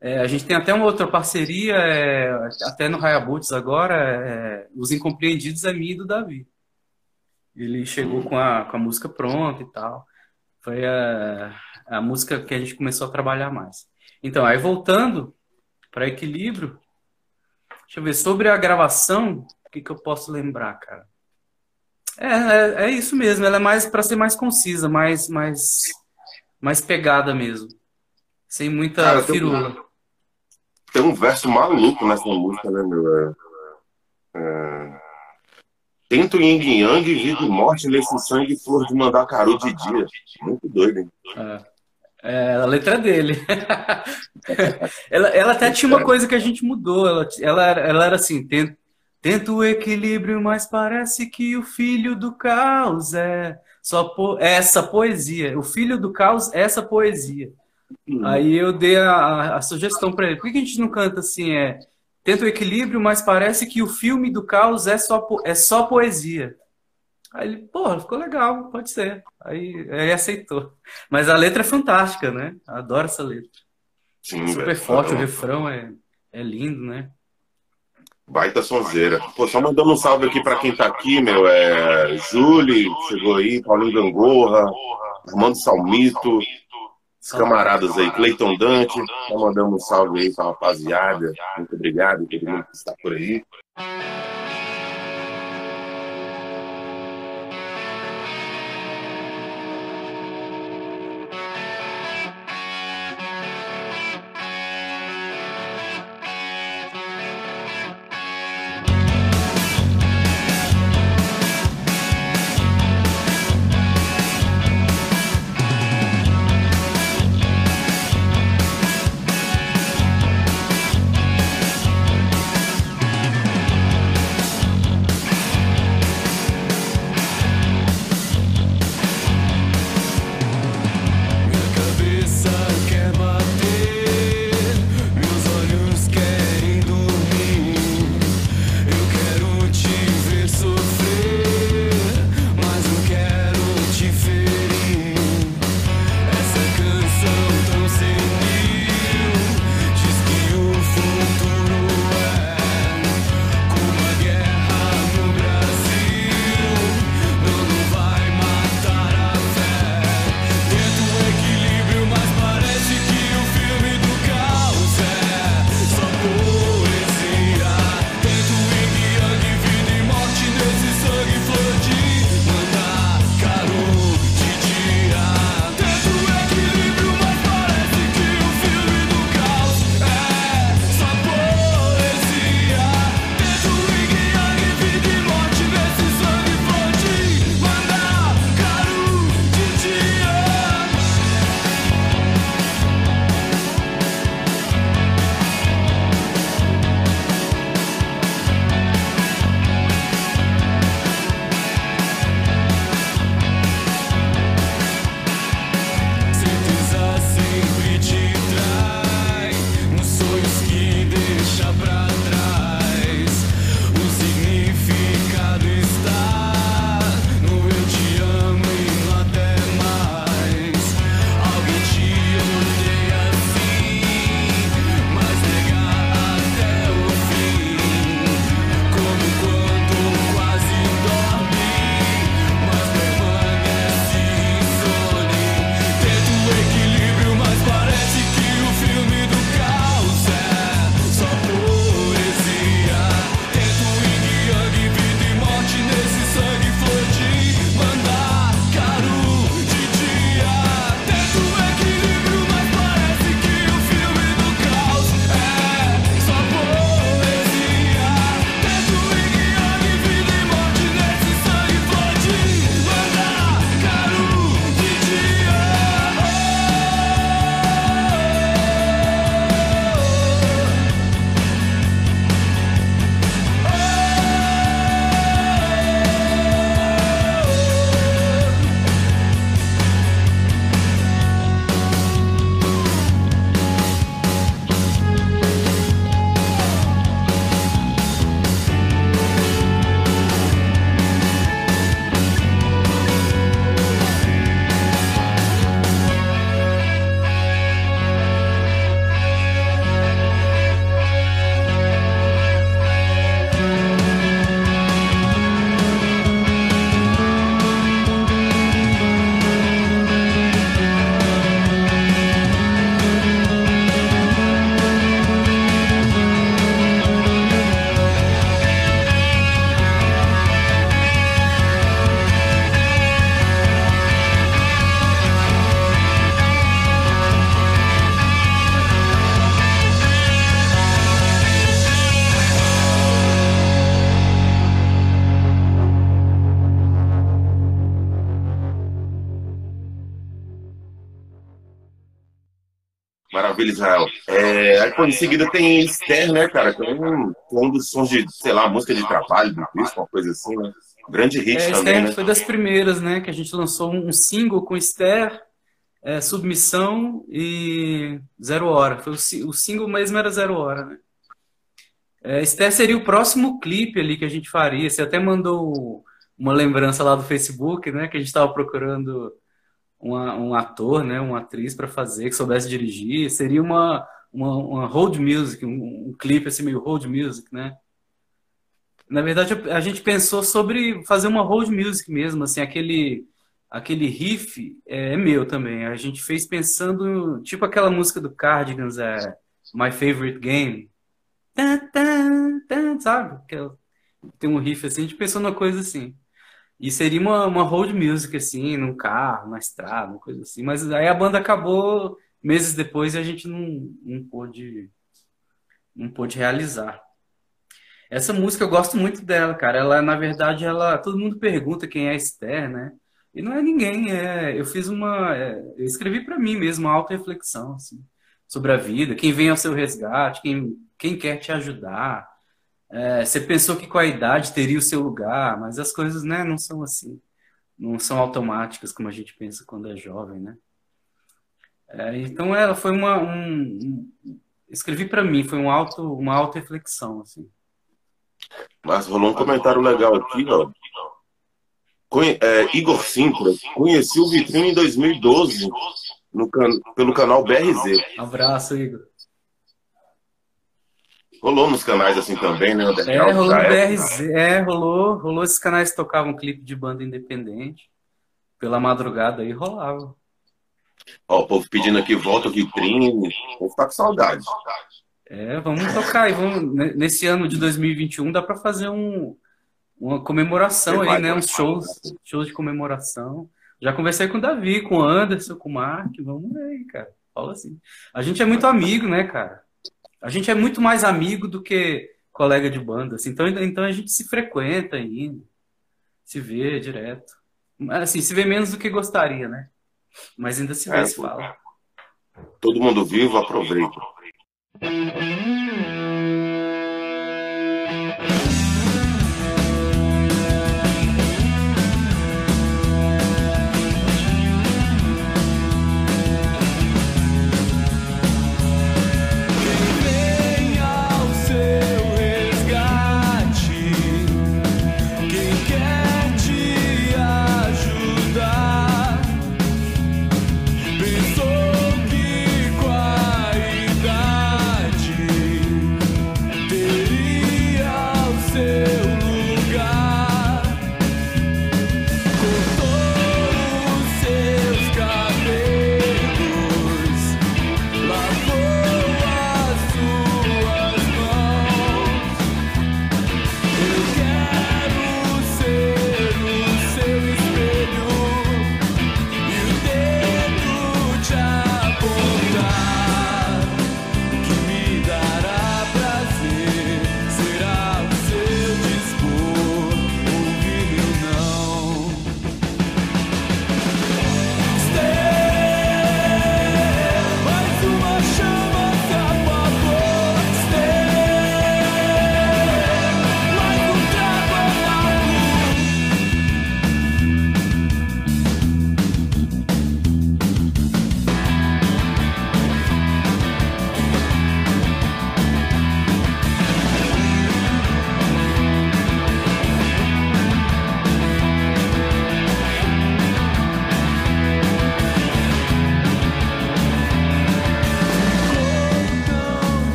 É, a gente tem até uma outra parceria, é, até no Hayabuts agora, é, Os Incompreendidos é minha e do Davi. Ele chegou com a, com a música pronta e tal. Foi a, a música que a gente começou a trabalhar mais. Então, aí voltando para equilíbrio, deixa eu ver, sobre a gravação, o que, que eu posso lembrar, cara? É, é, é isso mesmo, ela é mais para ser mais concisa, mais, mais, mais pegada mesmo. Sem muita Cara, tem um- firula. Tem um verso maluco nessa música, né, meu? É, é... Tento yin e yang, vida e morte nesse sangue, flor de mandacaru de dia. Muito doido, hein? É, a letra é dele. ela, ela até tinha uma coisa que a gente mudou. Ela, ela, era- ela era assim: tento, tento o equilíbrio, mas parece que o filho do caos é só po é essa poesia. O filho do caos é essa poesia. Aí eu dei a, a- sugestão para ele: por que que a gente não canta assim? É, tenta o equilíbrio, mas parece que o filme do caos é só, é só poesia. Aí ele, pô, ficou legal, pode ser. Aí, aí aceitou. Mas a letra é fantástica, né? Adoro essa letra. Sim, Super velho. forte, o refrão é, é lindo, né? Baita sonzeira. Pô, só mandando um salve aqui pra quem tá aqui, meu. É Júlio, chegou aí, Paulinho Gangorra, Armando Salmito, os camaradas aí, Cleiton Dante. Tá mandando um salve aí pra rapaziada. Muito obrigado, todo mundo que está por aí. Maravilha, Israel. É, aí, pô, em seguida tem Esther, né, cara? Que é um, um dos sons de, sei lá, música de trabalho do Cristo, uma coisa assim, né? Grande hit É, também, Esther né? foi das primeiras, né? Que a gente lançou um single com Esther, é, Submissão e Zero Hora. Foi o, o single mesmo era Zero Hora, né? É, Esther seria o próximo clipe ali que a gente faria. Você até mandou uma lembrança lá do Facebook, né? Que a gente estava procurando uma- um ator, né? Uma atriz para fazer, que soubesse dirigir. Seria uma, uma, uma road music, um, um clipe assim meio road music, né? Na verdade, a gente pensou sobre fazer uma road music mesmo, assim, aquele aquele riff é, é meu também. A gente fez pensando, tipo aquela música do Cardigans, é My Favorite Game. Tan, tan, tan, sabe? É- tem um riff assim, a gente pensou numa coisa assim. E seria uma, uma road music, assim, num carro, na estrada, uma coisa assim. Mas aí a banda acabou meses depois e a gente não, não pôde, não pôde realizar. Essa música eu gosto muito dela, cara. Ela, na verdade, ela, todo mundo pergunta quem é Esther, né? E não é ninguém, é, eu fiz uma, é, eu escrevi pra mim mesmo uma auto-reflexão, assim, sobre a vida, quem vem ao seu resgate, quem, quem quer te ajudar. É, você pensou que com a idade teria o seu lugar, mas as coisas, né, não são assim, não são automáticas como a gente pensa quando é jovem, né? É, então ela foi uma, um, escrevi pra mim, foi um auto, uma auto-reflexão, assim. Mas rolou um comentário legal aqui, ó. Conhe- é, Igor Sintra, conheci o Vitrine em 2012 no can- pelo canal BRZ. Abraço, Igor. Rolou nos canais assim também, né? É, rolou no. BRZ, é, rolou, rolou esses canais que tocavam clipe de banda independente. Pela madrugada aí rolava. Ó, o povo pedindo aqui, volta o Vitrine. Vou ficar com saudade. É, vamos tocar aí, vamos, ne- nesse ano de 2021 dá pra fazer um, uma comemoração aí, né? Uns shows, shows de comemoração. Já conversei com o Davi, com o Anderson, com o Mark, vamos ver aí, cara. Fala assim. A gente é muito amigo, né, cara? A gente é muito mais amigo do que colega de banda, assim. Então, então a gente se frequenta ainda, se vê direto. Mas, Assim, se vê menos do que gostaria, né? Mas ainda se vê, É, se fala. Todo mundo vivo, aproveita.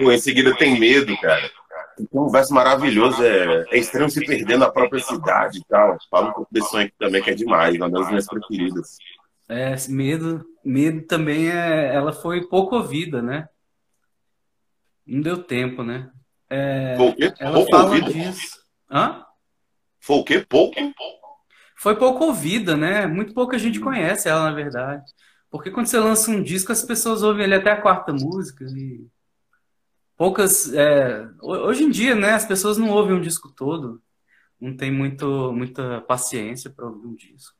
Pô, em seguida tem medo, cara. Tem um verso maravilhoso, é, é estranho se perder na própria cidade e tal. Fala um pouco desse sonho aqui também, que é demais, uma das minhas preferidas. É, medo, medo também é, ela foi pouco ouvida, né? Não deu tempo, né? É, Foi o quê? ela Pouco fala ouvido? disso. Hã? Foi o quê? Pouco? Foi pouco ouvida, né? Muito pouca gente conhece ela, na verdade. Porque quando você lança um disco, as pessoas ouvem ele até a quarta música e poucas. é, ho- hoje em dia, né? As pessoas não ouvem um disco todo, não tem muito, muita paciência para ouvir um disco.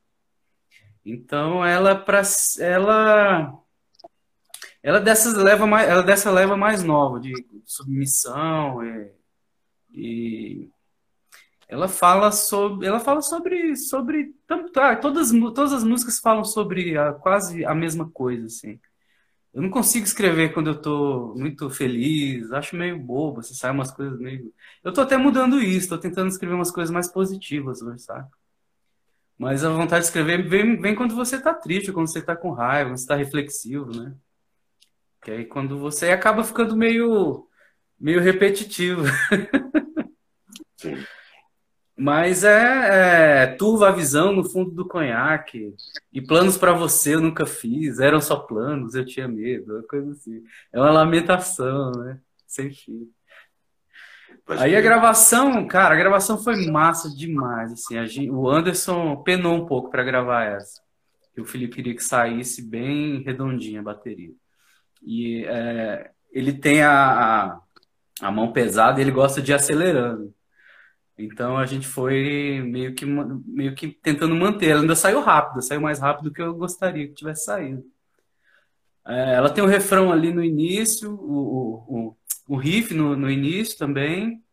Então, ela para ela ela dessas leva mais, ela dessa leva mais nova de submissão e, e ela fala sobre, ela fala sobre, sobre tanto, ah, todas, todas as músicas falam sobre a- quase a mesma coisa, assim. Eu não consigo escrever quando eu tô muito feliz, acho meio bobo, assim, sai umas coisas meio. Eu tô até mudando isso, tô tentando escrever umas coisas mais positivas hoje, sabe? Mas a vontade de escrever vem, vem quando você tá triste, quando você tá com raiva, quando você tá reflexivo, né? Que aí quando você acaba ficando meio, meio repetitivo. Sim. Mas é, é turva a visão no fundo do conhaque. E planos pra você eu nunca fiz, eram só planos, eu tinha medo, uma coisa assim. É uma lamentação, né? Sem fim. Pode Aí a crer. gravação, cara, a gravação foi massa demais, assim. A gen- o Anderson penou um pouco pra gravar essa. Que o Felipe queria que saísse bem redondinha a bateria. E é, ele tem a, a, a mão pesada e ele gosta de ir acelerando. Então a gente foi meio que, meio que tentando manter. Ela ainda saiu rápido, saiu mais rápido do que eu gostaria que tivesse saído. É, ela tem o refrão ali no início, o, o, o, o riff no, no início também.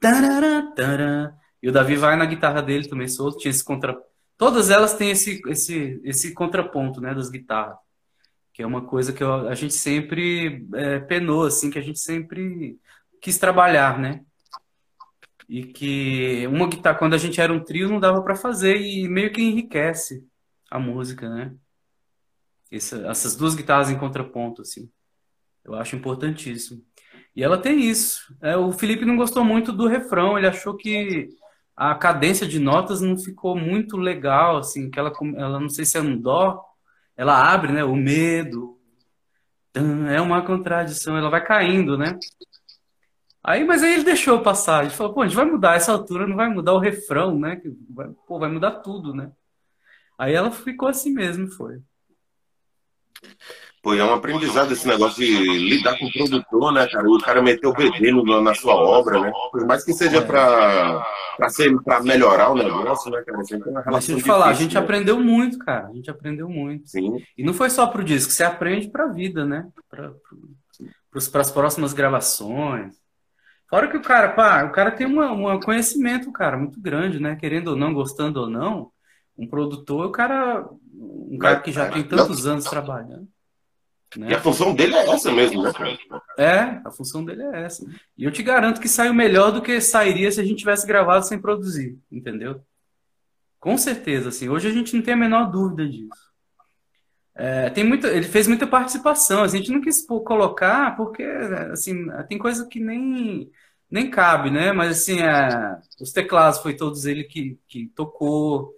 Tarará, tará. E o Davi vai na guitarra dele também solto, tinha esse contra... Todas elas têm esse, esse, esse contraponto, né, das guitarras, que é uma coisa que eu- a gente sempre é, penou, assim, que a gente sempre quis trabalhar, né? E que uma guitarra, quando a gente era um trio, não dava para fazer e meio que enriquece a música, né? Essa- essas duas guitarras em contraponto, assim. Eu acho importantíssimo. E ela tem isso. É, o Felipe não gostou muito do refrão, ele achou que a cadência de notas não ficou muito legal, assim, que ela, ela não sei se é um dó, ela abre, né? O medo. É uma contradição, ela vai caindo, né? Aí, mas aí ele deixou passar. Ele falou, pô, a gente vai mudar essa altura, não vai mudar o refrão, né? Vai, pô, vai mudar tudo, né? Aí ela ficou assim mesmo, foi. Pô, é um aprendizado esse negócio de lidar com o produtor, né, cara? O cara meteu o bedelho na- sua obra, né? Por mais que seja pra, pra, ser, pra melhorar o negócio, né, cara? Sempre é uma Mas deixa eu te falar, a gente né? aprendeu muito, cara. A gente aprendeu muito. Sim, E não foi só pro disco, você aprende pra vida, né? Para as próximas gravações. Fora que o cara, pá, o cara tem um conhecimento, cara, muito grande, né? Querendo ou não, gostando ou não, um produtor, o cara, um cara que já tem tantos anos trabalhando. né? E a função dele é essa mesmo, né? É, a função dele é essa. E eu te garanto que saiu melhor do que sairia se a gente tivesse gravado sem produzir, entendeu? Com certeza, assim. Hoje a gente não tem a menor dúvida disso. É, tem muita, ele fez muita participação. A gente não quis colocar porque, assim, tem coisa que nem nem cabe, né? Mas assim, é, os teclados foi todos ele que, que tocou.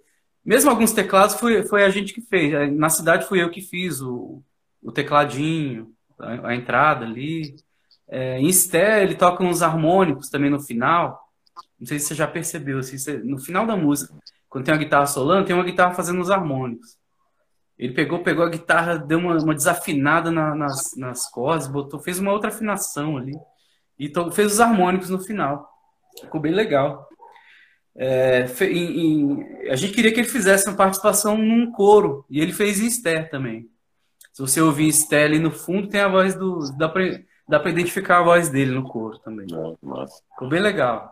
Mesmo alguns teclados foi, foi a gente que fez. Na cidade fui eu que fiz o, o tecladinho, a, a entrada ali. É, em Sté, ele toca uns harmônicos também no final. Não sei se você já percebeu, assim, você- no final da música, quando tem uma guitarra solando, tem uma guitarra fazendo os harmônicos. Ele pegou, pegou a guitarra, deu uma, uma desafinada na- nas, nas cordas, botou, fez uma outra afinação ali. E to- fez os harmônicos no final. Ficou bem legal. É, em- em- a gente queria que ele fizesse uma participação num coro, e ele fez em Sté também. Se você ouvir Sté ali no fundo, tem a voz do. Dá pra, dá pra identificar a voz dele no coro também. Ficou bem legal.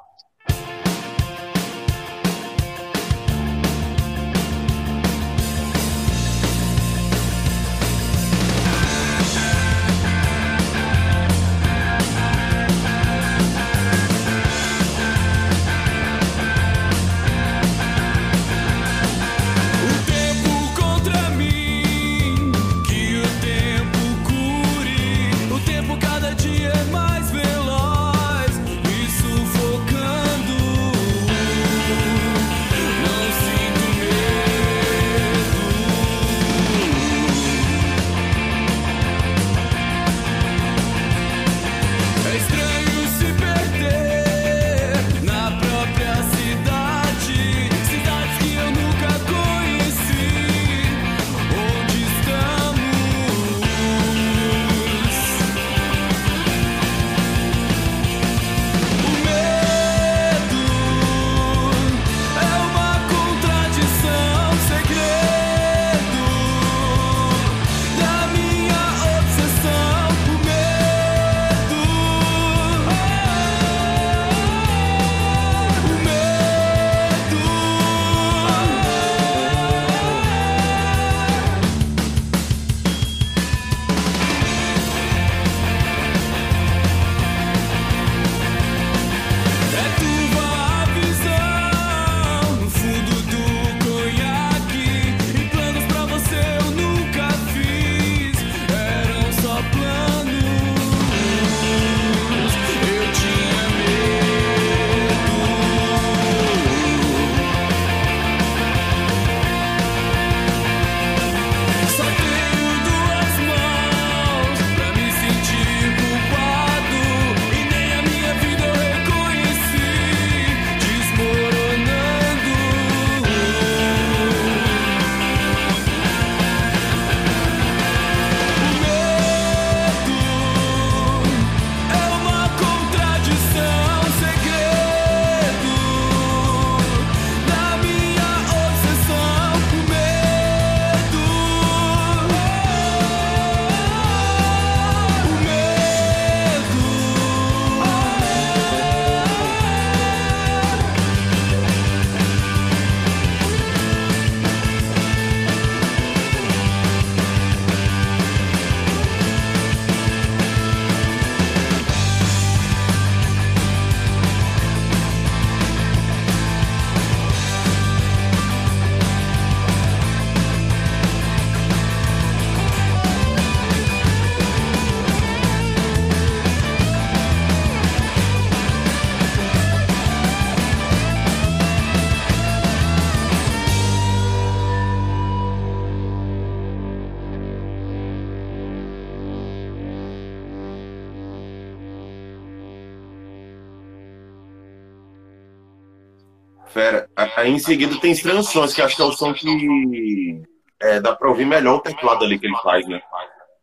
Aí em seguida tem Sons, que acho que é o som que é, dá pra ouvir melhor o teclado ali que ele faz, né?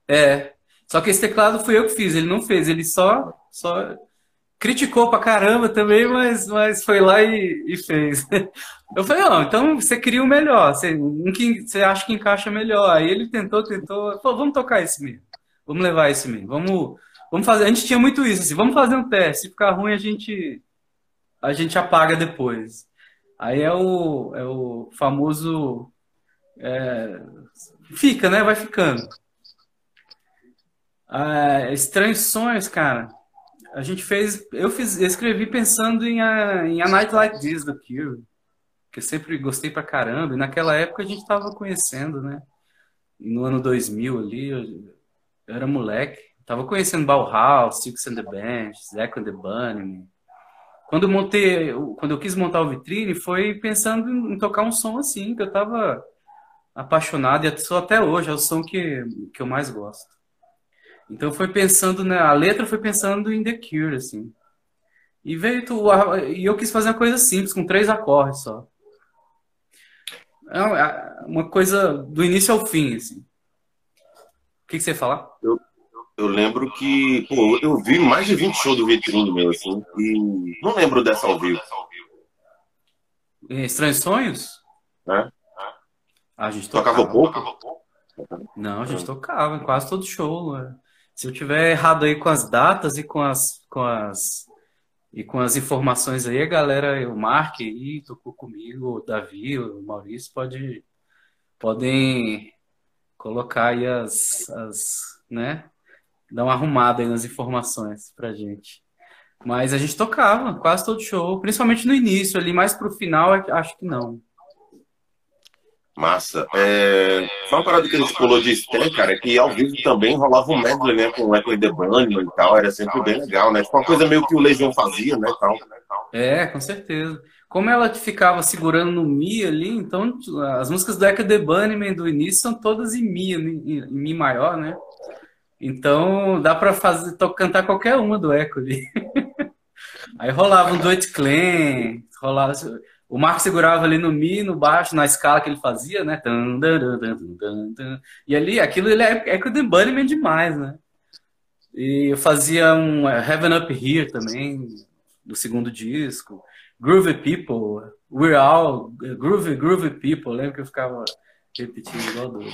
É. Só que esse teclado fui eu que fiz, ele não fez, ele só, só criticou pra caramba também, mas, mas foi lá e, e fez. Eu falei, não, então você queria o melhor, você, um que você acha que encaixa melhor. Aí ele tentou, tentou, falou, vamos tocar esse mesmo, vamos levar esse mesmo, vamos, vamos fazer. A gente tinha muito isso, assim, vamos fazer um teste, se ficar ruim a gente, a gente apaga depois. Aí é o, é o famoso, é, fica, né, vai ficando. Ah, Estranhos Sonhos, cara. A gente fez. Eu fiz, eu escrevi pensando em a, em a Night Like This do Cure, que eu sempre gostei pra caramba. E naquela época a gente tava conhecendo, né? No ano 2000 ali, eu, eu era moleque. Tava conhecendo Bauhaus, Six and the Bench, Zack and the Bunnymen. Quando eu montei, quando eu quis montar o vitrine, foi pensando em, tocar um som assim, que eu tava apaixonado e sou até hoje, é o som que, que eu mais gosto. Então foi pensando, né? A letra foi pensando em The Cure, assim. E veio tu, e eu quis fazer uma coisa simples, com três acordes só. É uma coisa do início ao fim, assim. O que, que você ia falar? Eu, lembro que, pô, eu vi mais de 20 shows do Vitrine meu, assim, e não lembro dessa ao vivo. Estranhos Sonhos? Né? Ah, a gente Tocava tocava. pouco? Não, a gente tocava em quase todo show. né? Se eu tiver errado aí com as datas e com as, com as, e com as informações aí, a galera, o Mark aí tocou comigo, o Davi, o Maurício, pode, podem colocar aí as, as, né? Dar uma arrumada aí nas informações pra gente. Mas a gente tocava quase todo show, principalmente no início ali, mais pro final, é acho que não. Massa. É, foi uma parada que a gente pulou de Stan, cara, que ao vivo também rolava um medley, né, com o Echo the Bunny e tal, era sempre bem legal, né? Tipo uma coisa meio que o Legião fazia, né, tal. É, com certeza. Como ela ficava segurando no Mi ali, então as músicas do Echo the Bunnymen do início são todas em Mi, em Mi maior, né? Então dá pra fazer, to- cantar qualquer uma do Echo ali. Aí rolava um duet clan, rolava, o Marco segurava ali no Mi, no baixo, na escala que ele fazia, né? E ali, aquilo ele é Echo the Bunnymen demais, né? E eu fazia um eh, Heaven Up Here também, do segundo disco. Groovy People, We're All Groovy, Groovy People. Lembro que eu ficava repetindo igual doido.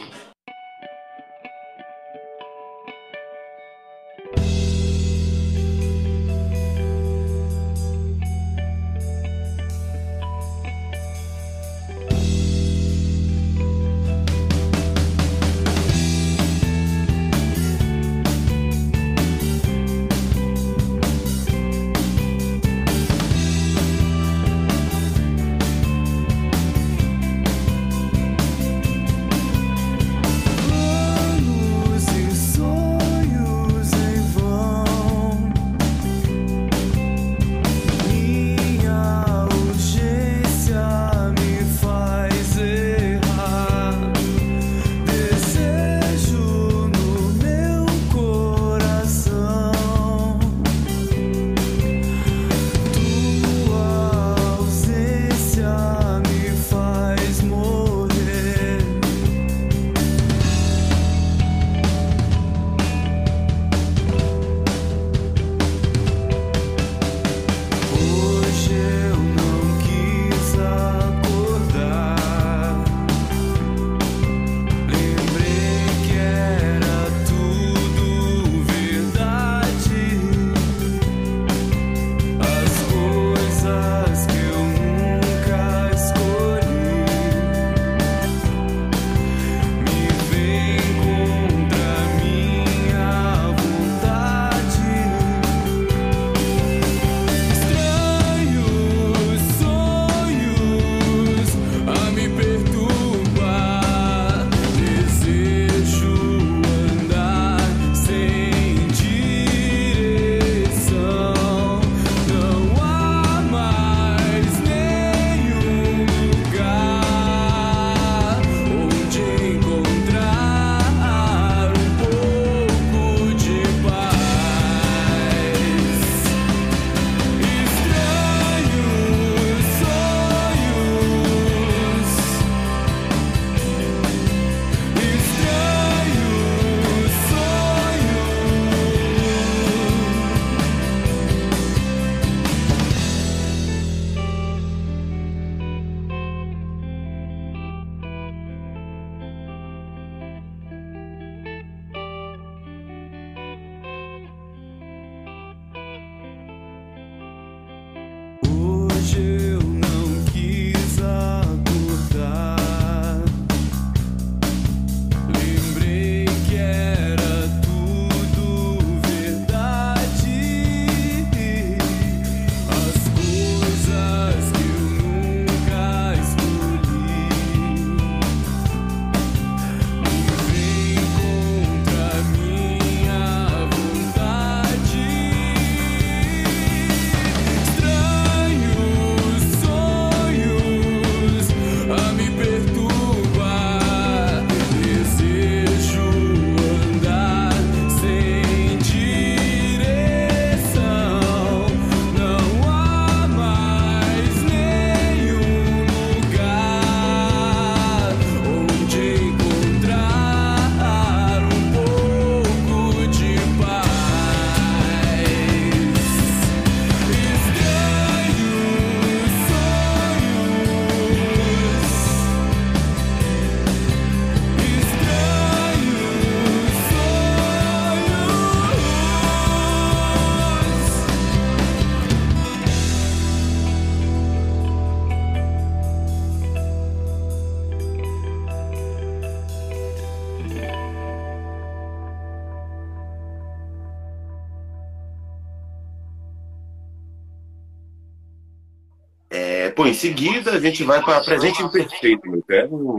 Seguida a gente vai para Presente Imperfeito, meu. Que é um,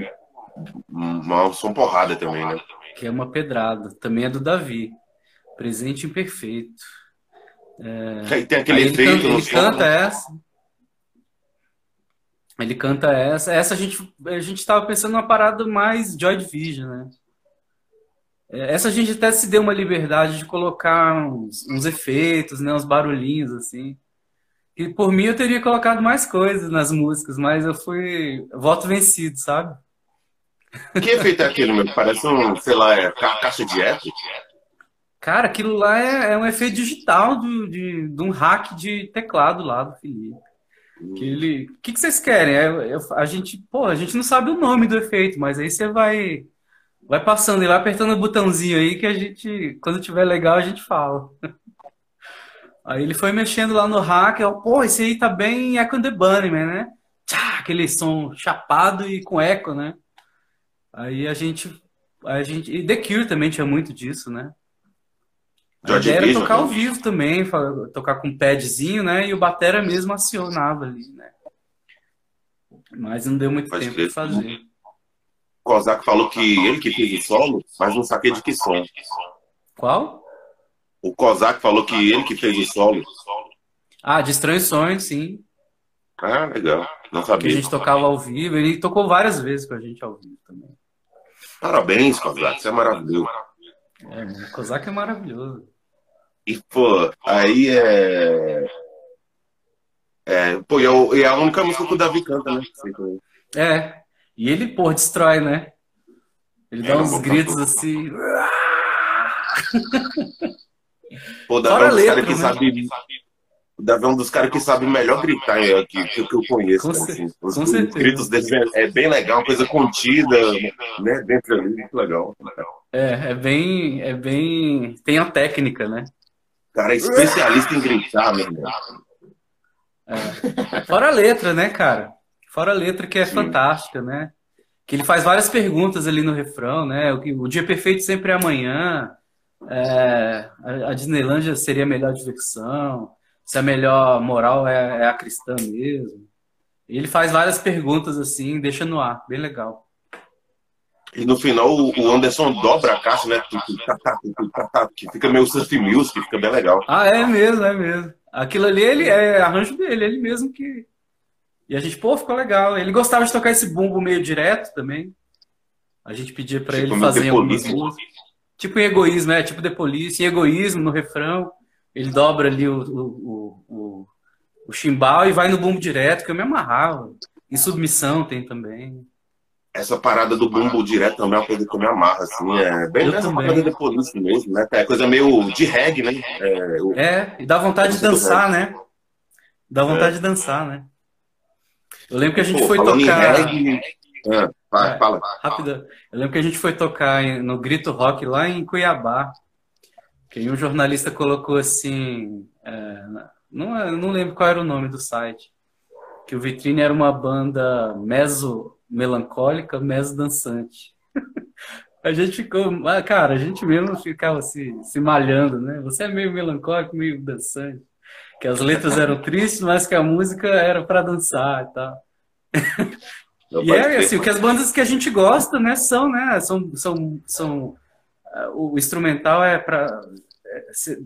uma som porrada também, né? Que é uma pedrada. Também é do Davi. Presente imperfeito. Aí tem aquele Aí ele efeito ele som. canta essa. Ele canta essa. Essa a gente, a gente tava pensando numa parada mais Joy Division, né? É, Essa a gente até se deu uma liberdade de colocar uns, uns efeitos, né? Uns barulhinhos, assim. E por mim eu teria colocado mais coisas nas músicas, mas eu fui voto vencido, sabe? Que efeito é aquele, meu? Parece um, sei lá, é ca- caixa de eco. Cara, aquilo lá é, é um efeito digital do, de, de um hack de teclado lá do Felipe. Que ele, o que, que vocês querem? É, eu- a gente, pô, a gente não sabe o nome do efeito, mas aí você vai, vai passando e vai apertando o botãozinho aí que a gente, quando tiver legal, a gente fala. Aí ele foi mexendo lá no hack, eu, pô, esse aí tá bem Echo and the Bunnyman, né? Tchá, aquele som chapado e com eco, né? Aí a gente, a gente, e The Cure também tinha muito disso, né? A George ideia era tocar ao né? vivo também, tocar com um padzinho, né? E o batera mesmo acionava ali, né? Mas não deu muito Pode tempo de fazer. O Kozak falou que ele que fez o solo, mas não saquei de que som. Qual? O Kozak falou que ele que fez o solo. Ah, de Estranhos Sonhos, sim. Ah, legal. Não Que a sabia. gente tocava ao vivo. Ele tocou várias vezes com a gente ao vivo também. Parabéns, Kozak. Você é maravilhoso. É, o Kozak é maravilhoso. E, pô, aí é. É, pô, e é, é a única música que o Davi canta, né? É. E ele, pô, destrói, né? Ele É, dá não uns gritos assim. Pô, o Davi é um dos caras que né? sabe. O Davi é um dos caras que sabe melhor gritar é, que, que, que eu conheço. Com né, assim. Os, com os certeza. gritos dele é, é bem legal, coisa contida, né? Dentro ali, muito legal. É, é bem, é bem. Tem a técnica, né? Cara é especialista em gritar, meu irmão. Fora a letra, né, cara? Fora a letra que é Sim. fantástica, né? Que ele faz várias perguntas ali no refrão, né? O, que- o dia perfeito sempre é amanhã. É, a, a Disneylândia seria a melhor diversão. Se a melhor moral é, é a cristã mesmo. Ele faz várias perguntas assim, deixa no ar, bem legal. E no final o Anderson dobra a caixa, né? Que fica meio surf music, fica bem legal. Ah, é mesmo, é mesmo. Aquilo ali ele é arranjo dele, ele mesmo que. E a gente, pô, ficou legal. Ele gostava de tocar esse bumbo meio direto também. A gente pedia pra Tipo ele fazer algumas músicas. Tipo em egoísmo, é, tipo The Police, em egoísmo no refrão. Ele dobra ali o, o, o, o, chimbal e vai no bumbo direto, que eu me amarrava. Em submissão tem também. Essa parada do bumbo direto também é uma coisa que eu me amarro, assim. É bem Eu nessa também. parada de polícia mesmo, né? É coisa meio de reggae, né? É, É, e dá vontade de dançar, né? Dá vontade de dançar, né? Eu lembro que a gente pô, foi tocar. reggae. Ah, vai, É. fala. Rápido. Eu lembro que a gente foi tocar no Grito Rock lá em Cuiabá. Que aí um jornalista colocou assim. é, não, eu não lembro qual era o nome do site. Que o Vitrine era uma banda meso melancólica, meso dançante. A gente ficou. ah, Cara, a gente mesmo ficava se, se malhando, né? Você é meio melancólico, meio dançante. Que as letras eram tristes, mas que a música era para dançar e tal. E é assim, o que as bandas que a gente gosta, né, são, né, são, são, são ah, o instrumental é para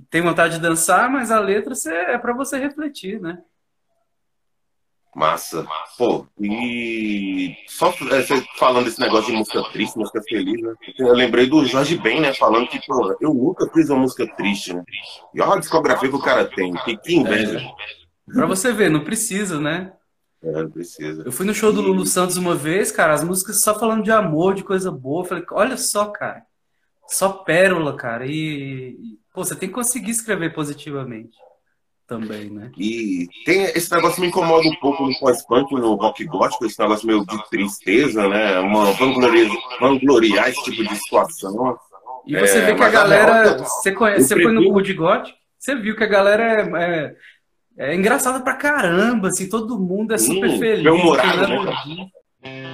tem vontade de dançar, mas a letra é para você refletir, né? Massa. Pô, e só é, falando desse negócio de música triste, música feliz, né? Eu lembrei do Jorge Ben, né? Falando que, pô, eu nunca fiz uma música triste, né? E olha a discografia que o cara tem. Que, que inveja. Para você ver, não precisa, né? É, precisa. Eu fui no show do Lulu Santos uma vez, cara, as músicas só falando de amor, de coisa boa. Eu falei, olha só, cara, só pérola, cara. E, pô, você tem que conseguir escrever positivamente também, né? E tem esse negócio que me incomoda um pouco no pós-punk, no rock gótico, esse negócio meio de tristeza, né? Uma vangloriar, vangloriar esse tipo de situação. E você É, vê que a galera. real- Você, conhece, você foi no Good God, você viu que a galera é, é, engraçada pra caramba, assim, todo mundo é super feliz. bem-humorado, não tem nada né?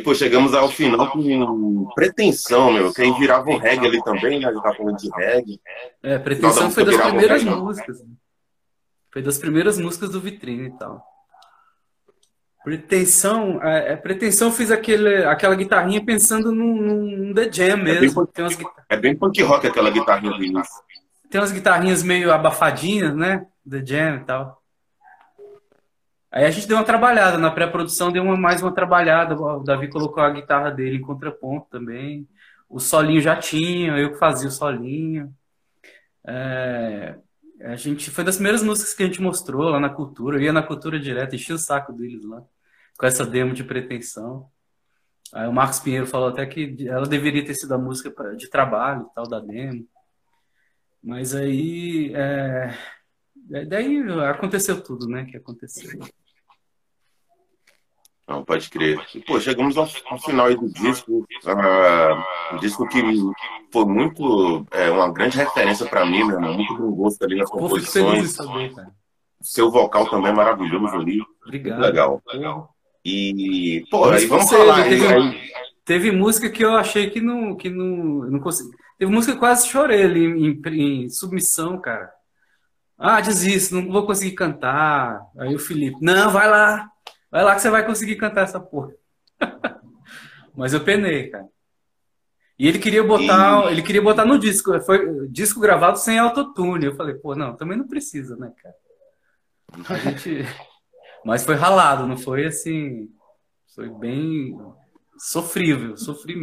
Aí, pô, chegamos ao final com pretensão, meu. Que aí virava um reggae ali também, né? A gente tava falando de reggae. É, Pretensão foi das primeiras um músicas. Foi das primeiras músicas do Vitrine e tal. Pretensão, é, é, Pretensão eu fiz aquele, aquela guitarrinha pensando num, num The Jam mesmo. bem- Tem umas, É bem punk rock aquela guitarrinha do início. tem umas guitarrinhas meio abafadinhas, né? The Jam e tal. Aí a gente deu uma trabalhada na pré-produção, deu uma, mais uma trabalhada. O Davi colocou a guitarra dele em contraponto também. O solinho já tinha, eu que fazia o solinho. É, a gente foi das primeiras músicas que a gente mostrou lá na cultura. Eu ia na cultura direto, enchi o saco deles lá, com essa demo de pretensão. Aí o Marcos Pinheiro falou até que ela deveria ter sido a música de trabalho tal da demo. Mas aí. é, Daí aconteceu tudo, né? Que aconteceu. Não, pode crer. E, pô, chegamos ao, ao final aí do disco. Ah, um disco que foi muito. É, uma grande referência pra mim, meu irmão. Muito bom gosto ali nas em composições. saber, cara. Seu vocal também é maravilhoso ali. Obrigado. Legal. Porra. E, pô, aí vamos você, falar. teve aí- Teve música que eu achei que não, que não, não consegui. Teve música que eu quase chorei ali em, em submissão, cara. Ah, desisto, não vou conseguir cantar. Aí o Felipe, não, vai lá, vai lá que você vai conseguir cantar essa porra. Mas eu penei, cara. E ele queria botar, ele queria botar no disco, foi disco gravado sem autotune. Eu falei, pô, não, também não precisa, né, cara? A gente, mas foi ralado, não foi assim, foi bem sofrível, sofri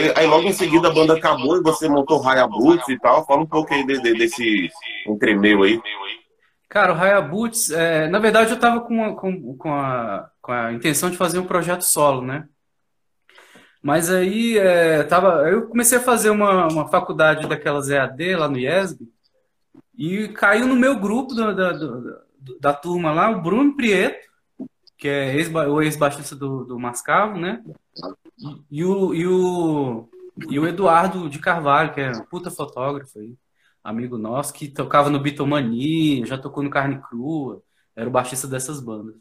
aí, aí logo em seguida a banda acabou e você montou Raya Boots e tal. Fala um pouco aí de- de- desse entremeio aí. Cara, o Raya Boots, é, na verdade eu tava com, a- com, com a, com a intenção de fazer um projeto solo, né? Mas aí é, tava, eu comecei a fazer uma, uma faculdade daquelas EAD lá no IESB e caiu no meu grupo da, da, do- da turma lá o Bruno Prieto, que é ex, o ex-baixista do, do Mascavo, né? E o, e, o, e o Eduardo de Carvalho, que é um puta fotógrafo aí, amigo nosso, que tocava no Beatlemania, já tocou no Carne Crua, era o baixista dessas bandas.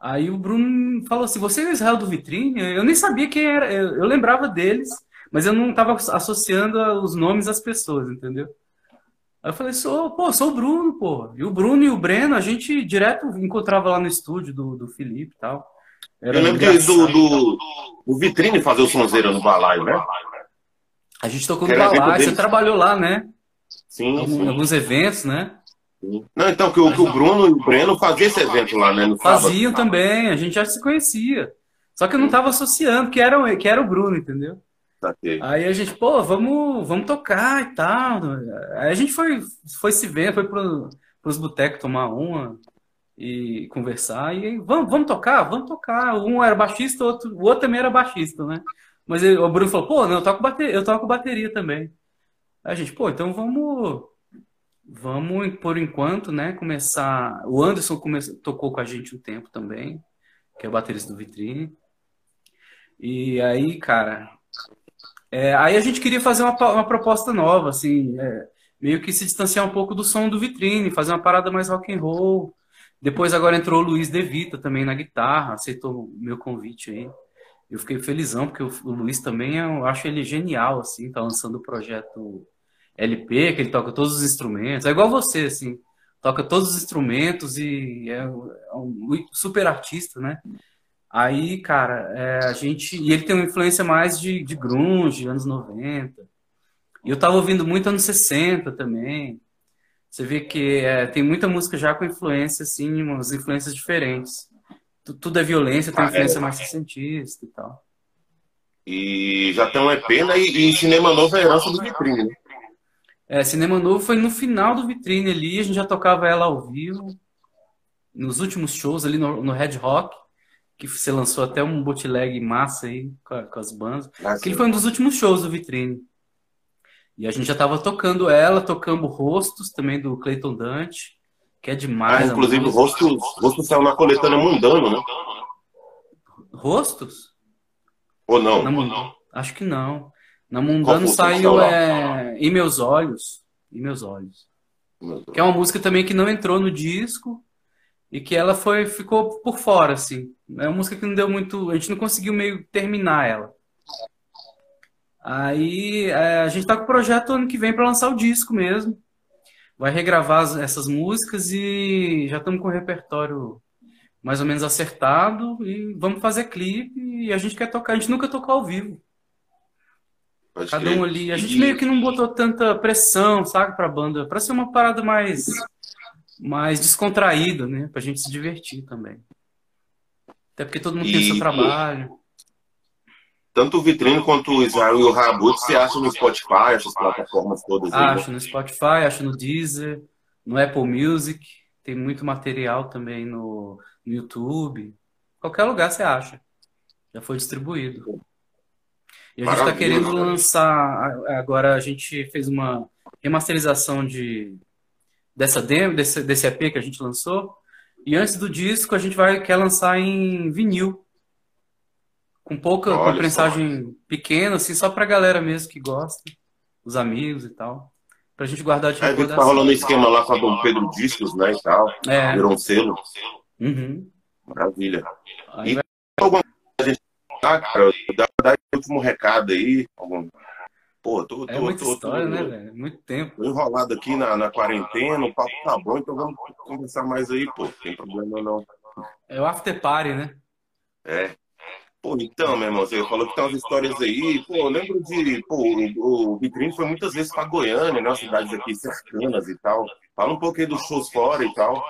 Aí o Bruno falou assim: Você é o Israel do Vitrine? Eu nem sabia quem era, eu, eu lembrava deles, mas eu não estava associando os nomes às pessoas, entendeu? Aí eu falei: sou, Pô, sou o Bruno, pô. E o Bruno e o Breno, a gente direto encontrava lá no estúdio do, do Felipe e tal. Era Eu lembro do, do, do Vitrine fazer o sonzeira no balaio, né? A gente tocou no Era evento Balai, você trabalhou lá, né? Sim, Algum- sim. alguns eventos, né? Não, então, que o, que o Bruno e o Breno faziam esse evento lá, né? No sábado. Faziam também, a gente já se conhecia. Só que eu não estava associando que era, o- que era o Bruno, entendeu? Saquei. Aí a gente, pô, vamos, vamos tocar e tal. Aí a gente foi, foi se ver, foi pro, pros botecos tomar uma e conversar. E vamos, vamos tocar? Vamos tocar. Um era baixista, outro, o outro também era baixista, né? Mas ele- o Bruno falou, pô, não, eu toco bateria, eu toco bateria também. Aí a gente, pô, então vamos, vamos por enquanto, né, começar. O Anderson come- tocou com a gente um tempo também, que é o baterista do Vitrine. E aí, cara, é, aí a gente queria fazer uma, uma proposta nova, assim, é, meio que se distanciar um pouco do som do Vitrine, fazer uma parada mais rock and roll. Depois agora entrou o Luiz De Vita também na guitarra, aceitou o meu convite aí. Eu fiquei felizão, porque o, Luiz também, eu acho ele genial, assim, tá lançando o projeto LP, que ele toca todos os instrumentos. É igual você, assim, toca todos os instrumentos e é é um super artista, né? Aí, cara, é, a gente. E ele tem uma influência mais de, de grunge, anos 90. E eu tava ouvindo muito anos 60 também. Você vê que é, tem muita música já com influência, assim, umas influências diferentes. Tu- Tudo é violência, tem Ah, é. influência mais sessentista e tal. E já tem um EP, né? E, e Cinema Novo é herança do Vitrine, né? É, Cinema Novo foi no final do Vitrine ali, a gente já tocava ela ao vivo, nos últimos shows ali no, no Red Rock, que você lançou até um bootleg massa aí com, com as bandas. Aquele foi um dos últimos shows do Vitrine. E a gente já tava tocando ela, tocando Rostos também do Clayton Dante, que é Ah, demais. a inclusive, o música. rosto, rosto saiu na coletânea Mundano, né? Rostos? Ou não? Na Mun- Acho que não. Na Mundano saiu é, Em Meus Olhos. Em Meus Olhos. Que é uma música também que não entrou no disco e que ela foi ficou por fora, assim. É uma música que não deu muito. A gente não conseguiu meio terminar ela. Aí é, a gente tá com o projeto ano que vem para lançar o disco mesmo. Vai regravar as- essas músicas e já estamos com o repertório mais ou menos acertado e vamos fazer clipe e a gente quer tocar. A gente nunca tocou ao vivo. Pode Cada um ali. A gente E- meio que não botou tanta pressão, sabe, pra banda, pra ser uma parada mais, mais descontraída, né? Pra gente se divertir também. Até porque todo mundo tem o seu E- trabalho. Tanto o Vitrine quanto o Israel e o Rabut você acha no Spotify, essas plataformas todas aí. né? Acho no Spotify, acho no Deezer, no Apple Music. Tem muito material também no, no YouTube. Qualquer lugar você acha. Já foi distribuído. E a gente está querendo lançar. Agora a gente fez uma remasterização de, dessa demo, desse, desse EP que a gente lançou. E antes do disco, a gente vai quer lançar em vinil. Com pouca, Olha com prensagem pequena, assim, só pra galera mesmo que gosta, os amigos e tal. Pra gente guardar de vi que tá recordação. rolando um esquema lá com a Dom Pedro Discos, né, e tal. É. Virou um selo. Uhum. Maravilha. Aí E- vai- Ah, cara, dá, dá o último recado aí. Algum... Pô, tô, tô, É muita tô, história, tô- né, velho? Muito tempo. tô enrolado aqui na, na quarentena, o papo tá bom, então vamos conversar mais aí, pô. Tem problema não. É o after party, né? É. Pô, então, meu irmão, você falou que tem umas histórias aí. Pô, eu lembro de. Pô, o, o Vitrine foi muitas vezes pra Goiânia, né? As cidades aqui cercanas e tal. Fala um pouco aí dos shows fora e tal.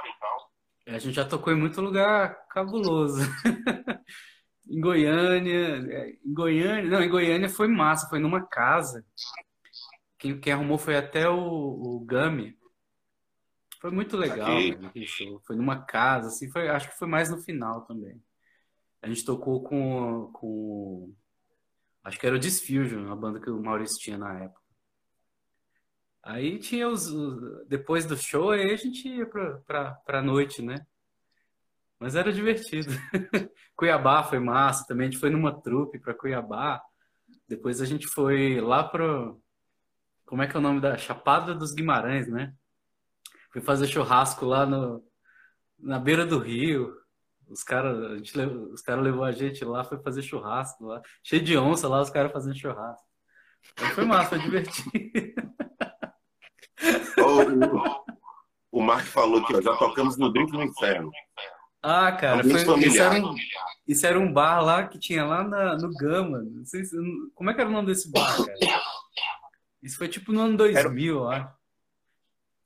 A gente já tocou em muito lugar cabuloso. Em Goiânia, é, em Goiânia, não, em Goiânia foi massa, foi numa casa. Quem, quem arrumou foi até o, o Gami. Foi muito legal. Foi numa casa, assim, foi, acho que foi mais no final também. A gente tocou com, com acho que era o Disfusion, a banda que o Maurício tinha na época. Aí tinha os, depois do show, aí a gente ia pra, pra, pra noite, né? Mas era divertido. Cuiabá foi massa, também a gente foi numa trupe pra Cuiabá. Depois a gente foi lá pro, como é que é o nome da Chapada dos Guimarães, né? Fui fazer churrasco lá no, na beira do rio. Os caras, os caras levou a gente lá, foi fazer churrasco lá, cheio de onça lá, os caras fazendo churrasco. Aí foi massa, foi divertido. O, o Mark falou que ó, já tocamos no Drink no Inferno. Ah, cara, foi, isso, era um, isso era um bar lá que tinha lá na- no Gama. Não sei se- como é que era o nome desse bar, cara? Isso foi tipo no ano 2000, eu acho.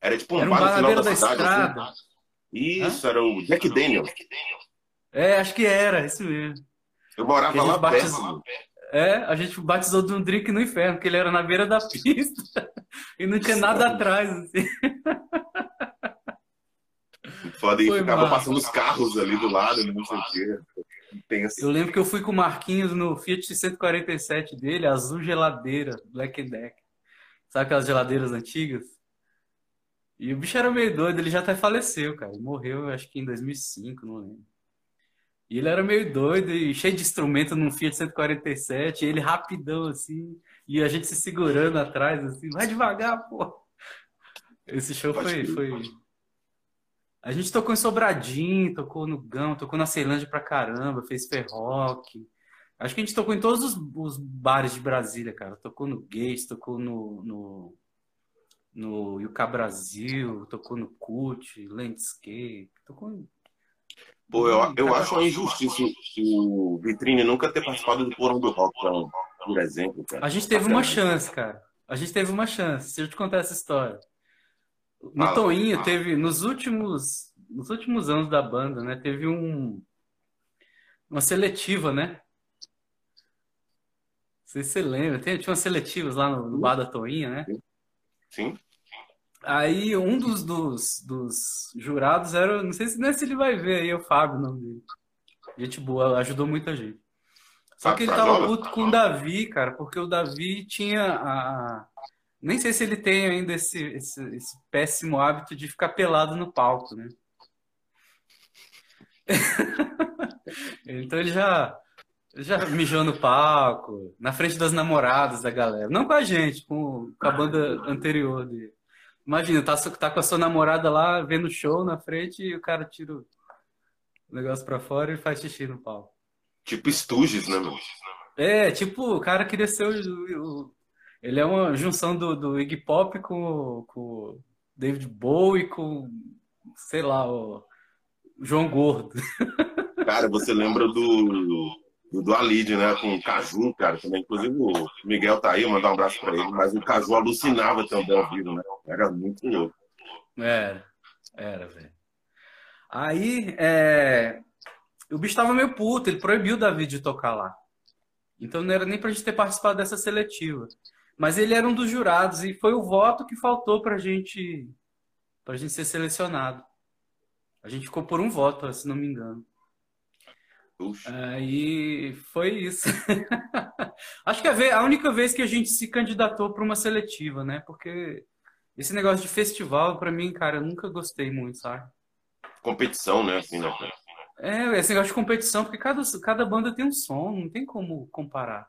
Era tipo um Era um bar no bar na beira da da cidade. estrada. assim. Isso, era o Jack Daniels. É, acho que era, isso mesmo. Eu morava lá perto. É, a gente batizou de um drink no inferno, porque ele era na beira da pista e não tinha nada atrás, assim. Foda e Foi ficava massa. passando os carros ali do lado, não sei o quê. Assim. Eu lembro que eu fui com o Marquinhos no Fiat 147 dele, azul geladeira, Black Deck. Sabe aquelas geladeiras antigas? E o bicho era meio doido, ele já até faleceu, cara. Ele morreu, acho que em 2005, não lembro. E ele era meio doido e cheio de instrumento num Fiat 147, e ele rapidão assim, e a gente se segurando atrás, assim, vai devagar, pô. Esse show Pode foi, foi. A gente tocou em Sobradinho, tocou no Gão, tocou na Ceilândia pra caramba, fez Ferroque. Acho que a gente tocou em todos os, os bares de Brasília, cara. Tocou no Gates, tocou no, no, no Yucá Brasil, tocou no CUT, Landscape, tocou em... Pô, eu, eu Cada- acho uma injustiça o Vitrine nunca ter participado do Porão do Rock, por- por exemplo, cara. A gente teve uma chance, cara. A gente teve uma chance. Se eu te contar essa história. No Fala. Toinho teve, nos últimos, nos últimos anos da banda, né? Teve um, uma seletiva, né? Não sei se você lembra. Tem- tinha umas seletivas lá no, no bar da Toinha, né? Sim. Aí um dos, dos, dos jurados era, não sei se, não é se ele vai ver aí, é o Fábio, o nome dele. Gente boa, ajudou muita gente. Só que ele tava puto com o Davi, cara, porque o Davi tinha a. Nem sei se ele tem ainda esse, esse, esse péssimo hábito de ficar pelado no palco, né? Então ele já, já mijou no palco, na frente das namoradas da galera. Não com a gente, com, com a banda anterior dele. Imagina, tá, tá com a sua namorada lá vendo o show na frente e o cara tira o negócio pra fora e faz xixi no palco. Tipo Stooges, né, meu? É, tipo, o cara queria ser o. o- ele é uma junção do, do Iggy Pop com, com o David Bowie com, sei lá, o João Gordo. Cara, você lembra do, do, do Alid, né? Com o Caju, cara, também. Inclusive o Miguel tá aí, mandar um abraço pra ele. Mas o Caju alucinava também ao vivo, né? Era muito louco. Era, era, velho. Aí, é, o bicho tava meio puto, ele proibiu o Davi de tocar lá. Então não era nem pra gente ter participado dessa seletiva. Mas ele era um dos jurados e foi o voto que faltou pra gente, pra gente ser selecionado. A gente ficou por um voto, se não me engano. Puxa. Aí foi isso. Acho que a única vez que a gente se candidatou para uma seletiva, né? Porque esse negócio de festival, pra mim, cara, eu nunca gostei muito, sabe? Competição, né? Assim, né? É, esse negócio de competição, porque cada, cada banda tem um som, não tem como comparar.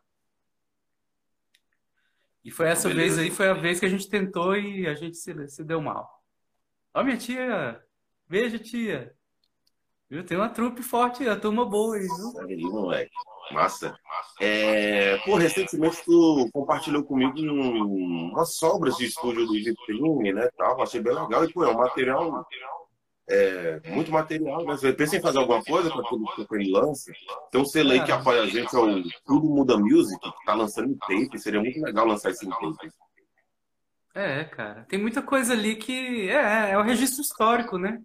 E foi essa Beleza. vez aí, foi a vez que a gente tentou e a gente se, se deu mal. Ó, minha tia, beijo, tia. Viu? Tem uma trupe forte, a turma boa aí, viu? Aí, moleque. Massa. É, pô, recentemente tu compartilhou comigo um- umas sobras de estúdio do Vitrine, né? Tal, achei bem legal. E, pô, é um material. É, muito material, né? Você pensa em fazer alguma coisa para tudo que ele lança? Tem um selo aí que apoia a gente, é o Tudo Muda Music, que tá lançando em tape. Seria muito legal lançar esse em tape. É, cara. Tem muita coisa ali que é, é o registro histórico, né?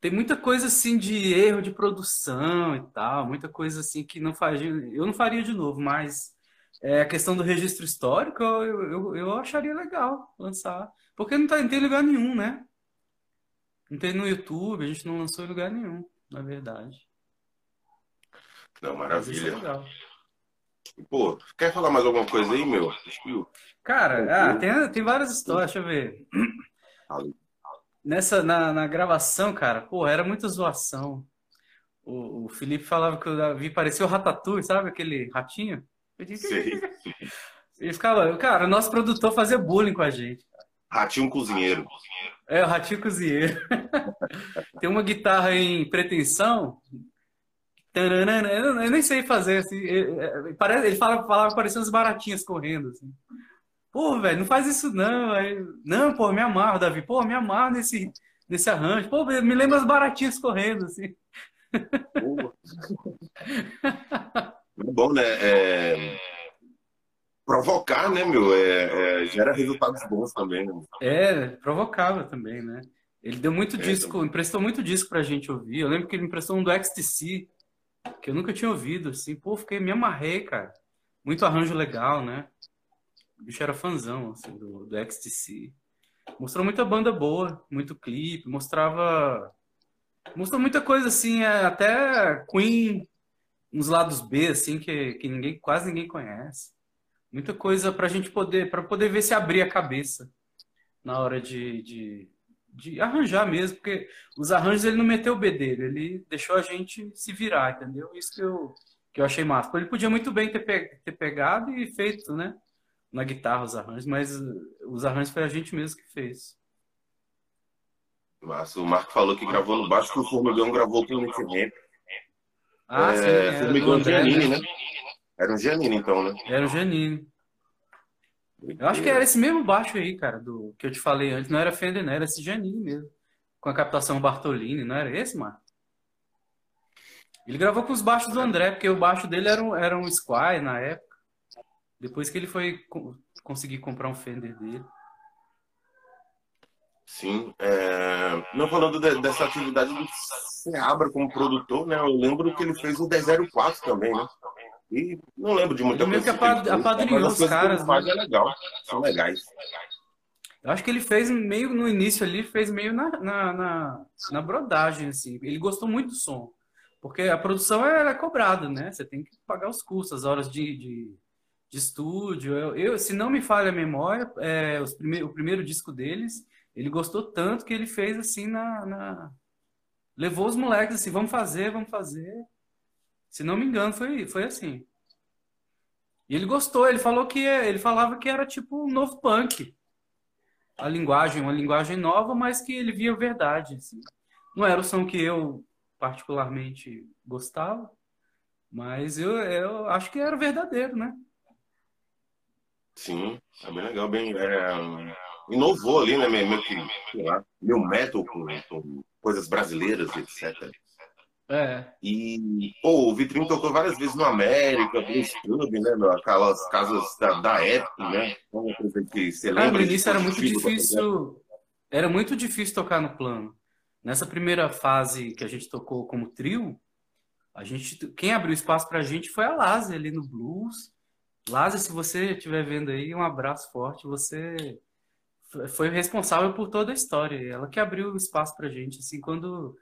Tem muita coisa assim de erro de produção e tal, muita coisa assim que não faz, eu não faria de novo, mas é, a questão do registro histórico eu, eu, eu acharia legal lançar, porque não, tá, não tem lugar nenhum, né? Não tem no YouTube, a gente não lançou em lugar nenhum, na verdade. Não, é maravilha. Pô, quer falar mais alguma coisa aí, meu? Cara, ah, tem, tem várias histórias, deixa eu ver. Nessa, na, na gravação, cara, pô, era muita zoação. O, o Felipe falava que o Davi parecia o Ratatouille, sabe? Aquele ratinho. Eu disse, Sei. Ele ficava, cara, o nosso produtor fazia bullying com a gente. Ratinho cozinheiro. É, o ratinho cozinheiro. Tem uma guitarra em pretensão. Eu nem sei fazer, assim. é, é, ele fala, falava parecendo as baratinhas correndo, assim. Pô, velho, não faz isso não. Aí, não, pô, me amarro, Davi. Pô, me amarro nesse, nesse arranjo. Pô, me lembra as baratinhas correndo, assim. Pô. É bom, né? É, Provocar, né, meu? É, é, Gera resultados bons também, né? É, provocava também, né? Ele deu muito É, disco, emprestou muito disco pra gente ouvir. Eu lembro que ele emprestou um do XTC, que eu nunca tinha ouvido, assim. Pô, fiquei, me amarrei, cara. Muito arranjo legal, né? O bicho era fãzão, assim, do, do XTC. Mostrou muita banda boa, muito clipe, mostrava... Mostrou muita coisa, assim, é, até Queen, uns lados B, assim, que, que ninguém, quase ninguém conhece. Muita coisa pra gente poder, para poder ver se abrir a cabeça na hora de, de, de arranjar mesmo, porque os arranjos ele não meteu o B dele, ele deixou a gente se virar, entendeu? Isso que eu, que eu achei massa. Ele podia muito bem ter, pe- ter pegado e feito, né? Na guitarra os arranjos, mas uh, os arranjos foi a gente mesmo que fez. Mas o Marco falou que gravou no baixo, que o Formigão gravou com o Nick. Ah, sim, É, era do Formigão Giannini, né? né? Era um Giannini, então, né? Era o Janine. Eu acho que era esse mesmo baixo aí, cara, do que eu te falei antes. Não era Fender, não, era esse Janine mesmo. Com a captação Bartolini, não era esse, Marco? Ele gravou com os baixos do André, porque o baixo dele era um, era um Squire na época. Depois que ele foi co- conseguir comprar um Fender dele. Sim. É... Não falando de- dessa atividade do Seabra como produtor, né? Eu lembro que ele fez o D04 também, né? E não lembro de muita Ele meio coisa. que apadrinhou os caras, faz né? é legal. São legais. Eu acho que ele fez meio no início ali, fez meio na, na, na, na brodagem, assim. Ele gostou muito do som. Porque a produção é cobrada, né? Você tem que pagar os custos, as horas de, de, de estúdio. Eu, eu, se não me falha a memória, é, os o primeiro disco deles, ele gostou tanto que ele fez assim na, na... Levou os moleques assim, vamos fazer, vamos fazer. Se não me engano, foi, foi assim. E ele gostou, ele falou que ele falava que era tipo um novo punk a linguagem, uma linguagem nova, mas que ele via verdade. assim. Não era o som que eu particularmente gostava, mas eu, eu acho que era verdadeiro, né? Sim, é bem legal, bem. é, Inovou ali, né? Sei lá, meu metal com, com coisas brasileiras, etc. É, E, pô, o Vitrine tocou várias vezes no América, Blues Club, né? meu? Aquelas casas da, da época, né? Uma coisa que você lembra? no início era muito difícil, era muito difícil tocar no plano. Nessa primeira fase que a gente tocou como trio, a gente, quem abriu espaço pra gente foi a Lázia ali no blues. Lázia, se você estiver vendo aí, um abraço forte. Você foi responsável por toda a história. Ela que abriu espaço pra gente, assim, quando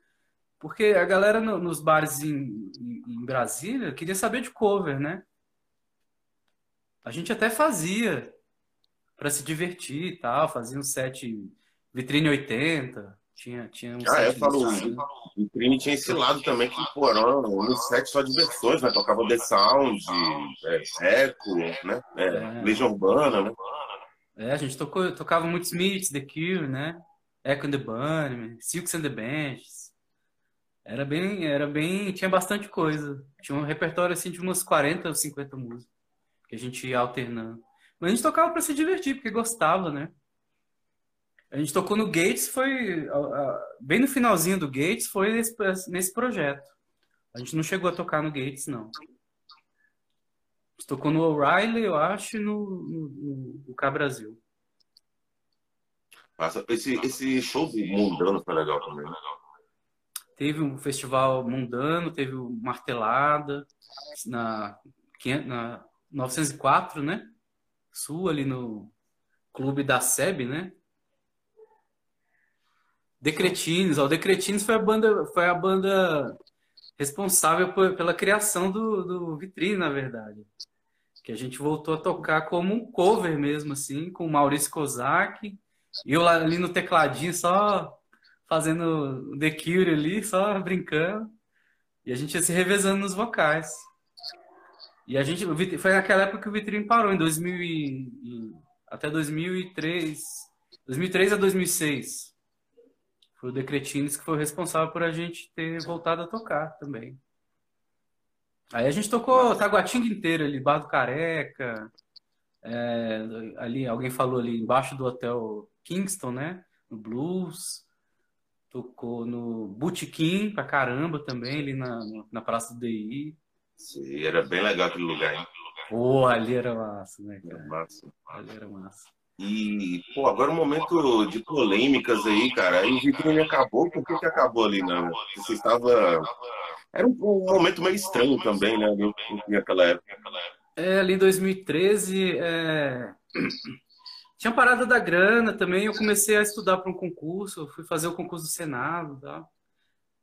porque a galera no- nos bares em, em- em Brasília queria saber de cover, né? A gente até fazia para se divertir e tal, fazia um set vitrine 80, tinha, tinha um Ah, é, set falo, assim. o Vitrine tinha esse lado também que, pô, era um set só de versões, né? Tocava The Sound, é, Echo, né? É, É. Legião Urbana, né? É, a gente tocou, tocava muito Smiths, The Cure, né? Echo and the Bunnymen, Silks and the Benches. Era bem, era bem, tinha bastante coisa. Tinha um repertório assim de umas 40 ou 50 músicas que a gente ia alternando. Mas a gente tocava para se divertir, porque gostava, né? A gente tocou no Gates, foi bem no finalzinho do Gates, foi nesse, nesse projeto. A gente não chegou a tocar no Gates, não. A gente tocou no O'Reilly, eu acho, e no, no, no, no K Brasil. Passa- Esse, esse show Mundano foi legal também, né? teve um festival mundano, teve o Martelada na, na 904, né? Sul, ali no clube da SEB, né? Decretines, o Decretines foi a banda, foi a banda responsável por, pela criação do, do Vitrine, na verdade. Que a gente voltou a tocar como um cover mesmo, assim, com o Maurício Kozak. E eu ali no tecladinho, só fazendo The Cure ali, só brincando. E a gente ia se revezando nos vocais. E a gente, foi naquela época que o Vitrine parou, em 2000 e, até 2003, 2003 a 2006. Foi o Decretines que foi o responsável por a gente ter voltado a tocar também. Aí a gente tocou Taguatinga inteira ali, Bar do Careca, é, ali, alguém falou ali embaixo do hotel Kingston, né? No Blues. Tocou no Botequim pra caramba também, ali na, na Praça do DI. Sim, era bem legal aquele lugar, hein? Pô, ali era massa, né, cara? Era massa. Ali era massa. E, pô, agora um momento de polêmicas aí, cara. Aí o Vitrine acabou, por que, que acabou ali, né? Você estava. Era um, um momento meio estranho também, né? Naquela época. É, ali em 2013, é... tinha parada da grana também. Eu comecei a estudar para um concurso, fui fazer o concurso do Senado tal.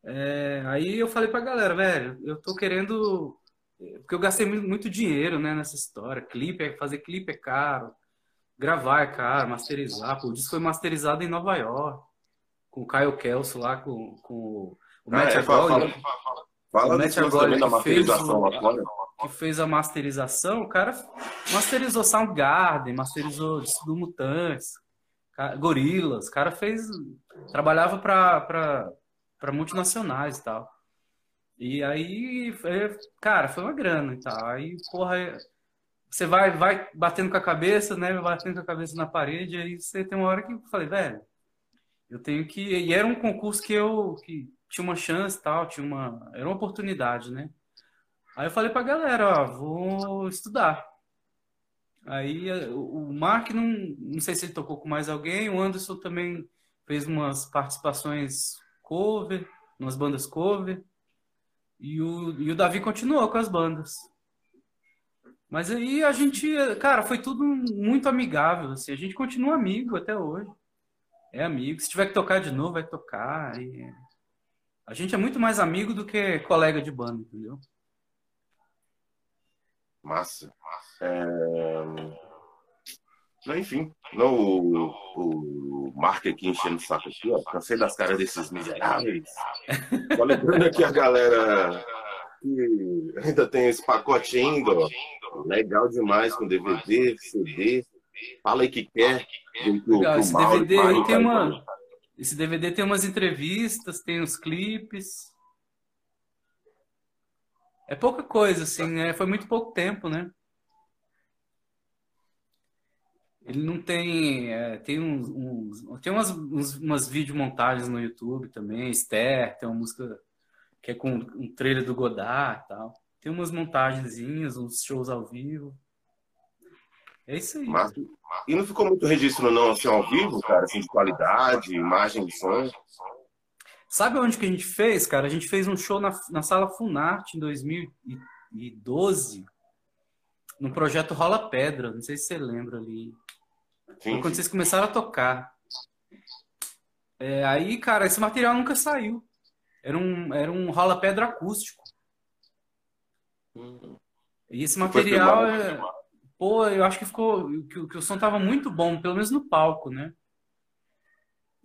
É... Aí eu falei pra galera, velho, eu tô querendo. Porque eu gastei muito, muito dinheiro, né, nessa história. Clipe, é- fazer clipe é caro. Gravar é caro, masterizar. Pô, o disco foi masterizado em Nova York, com o Caio Kelso lá, com, com o Ah, Matt é, fala, Agoli, fala, fala O Matt Agoli que fez o- que fez a masterização. O cara masterizou Soundgarden, masterizou disco do Mutantes, Gorilas. O cara fez. Trabalhava para multinacionais e tal. E aí, foi- cara, foi uma grana e tal. Aí, porra, você vai, vai batendo com a cabeça, né? Batendo com a cabeça na parede, aí você tem uma hora que eu falei, velho, eu tenho que. E era um concurso que eu que tinha uma chance tal, tinha uma. Era uma oportunidade, né? Aí eu falei pra galera, ó, vou estudar. Aí o Mark, não, não sei se ele tocou com mais alguém, o Anderson também fez umas participações cover, umas bandas cover, e o, e o Davi continuou com as bandas. Mas aí a gente, cara, foi tudo muito amigável, assim, a gente continua amigo até hoje. É amigo, se tiver que tocar de novo, vai tocar. e- A gente é muito mais amigo do que colega de banda, entendeu? Massa. É... Enfim, não, o, o Mark aqui enchendo o saco aqui, ó. Cansei das caras desses miseráveis. Só lembrando aqui a galera que ainda tem esse pacote ainda, ó. Legal demais com DVD, CD. Fala aí que quer. do- Legal, do esse Mauro, DVD Mário, tem uma. Esse DVD tem umas entrevistas, tem uns clipes. É pouca coisa, assim, né? Foi muito pouco tempo, né? Ele não tem. é, tem uns, uns- tem umas, uns- umas videomontagens no YouTube também. Esther, tem uma música que é com um trailer do Godard e tal. Tem umas montagenzinhas, uns shows ao vivo. É isso aí. Massa. E não ficou muito registro não, assim, ao vivo, cara, assim, de qualidade, imagem, som. Sabe onde que a gente fez, cara? A gente fez um show na, na Sala Funarte em 2012, no projeto Rola Pedra. Não sei se você lembra ali. Sim, quando vocês começaram a tocar. É, aí, cara, esse material nunca saiu. Era um, era um Rola Pedra acústico. E esse material, é, pô, eu acho que ficou, que, o- que o som tava muito bom, pelo menos no palco, né?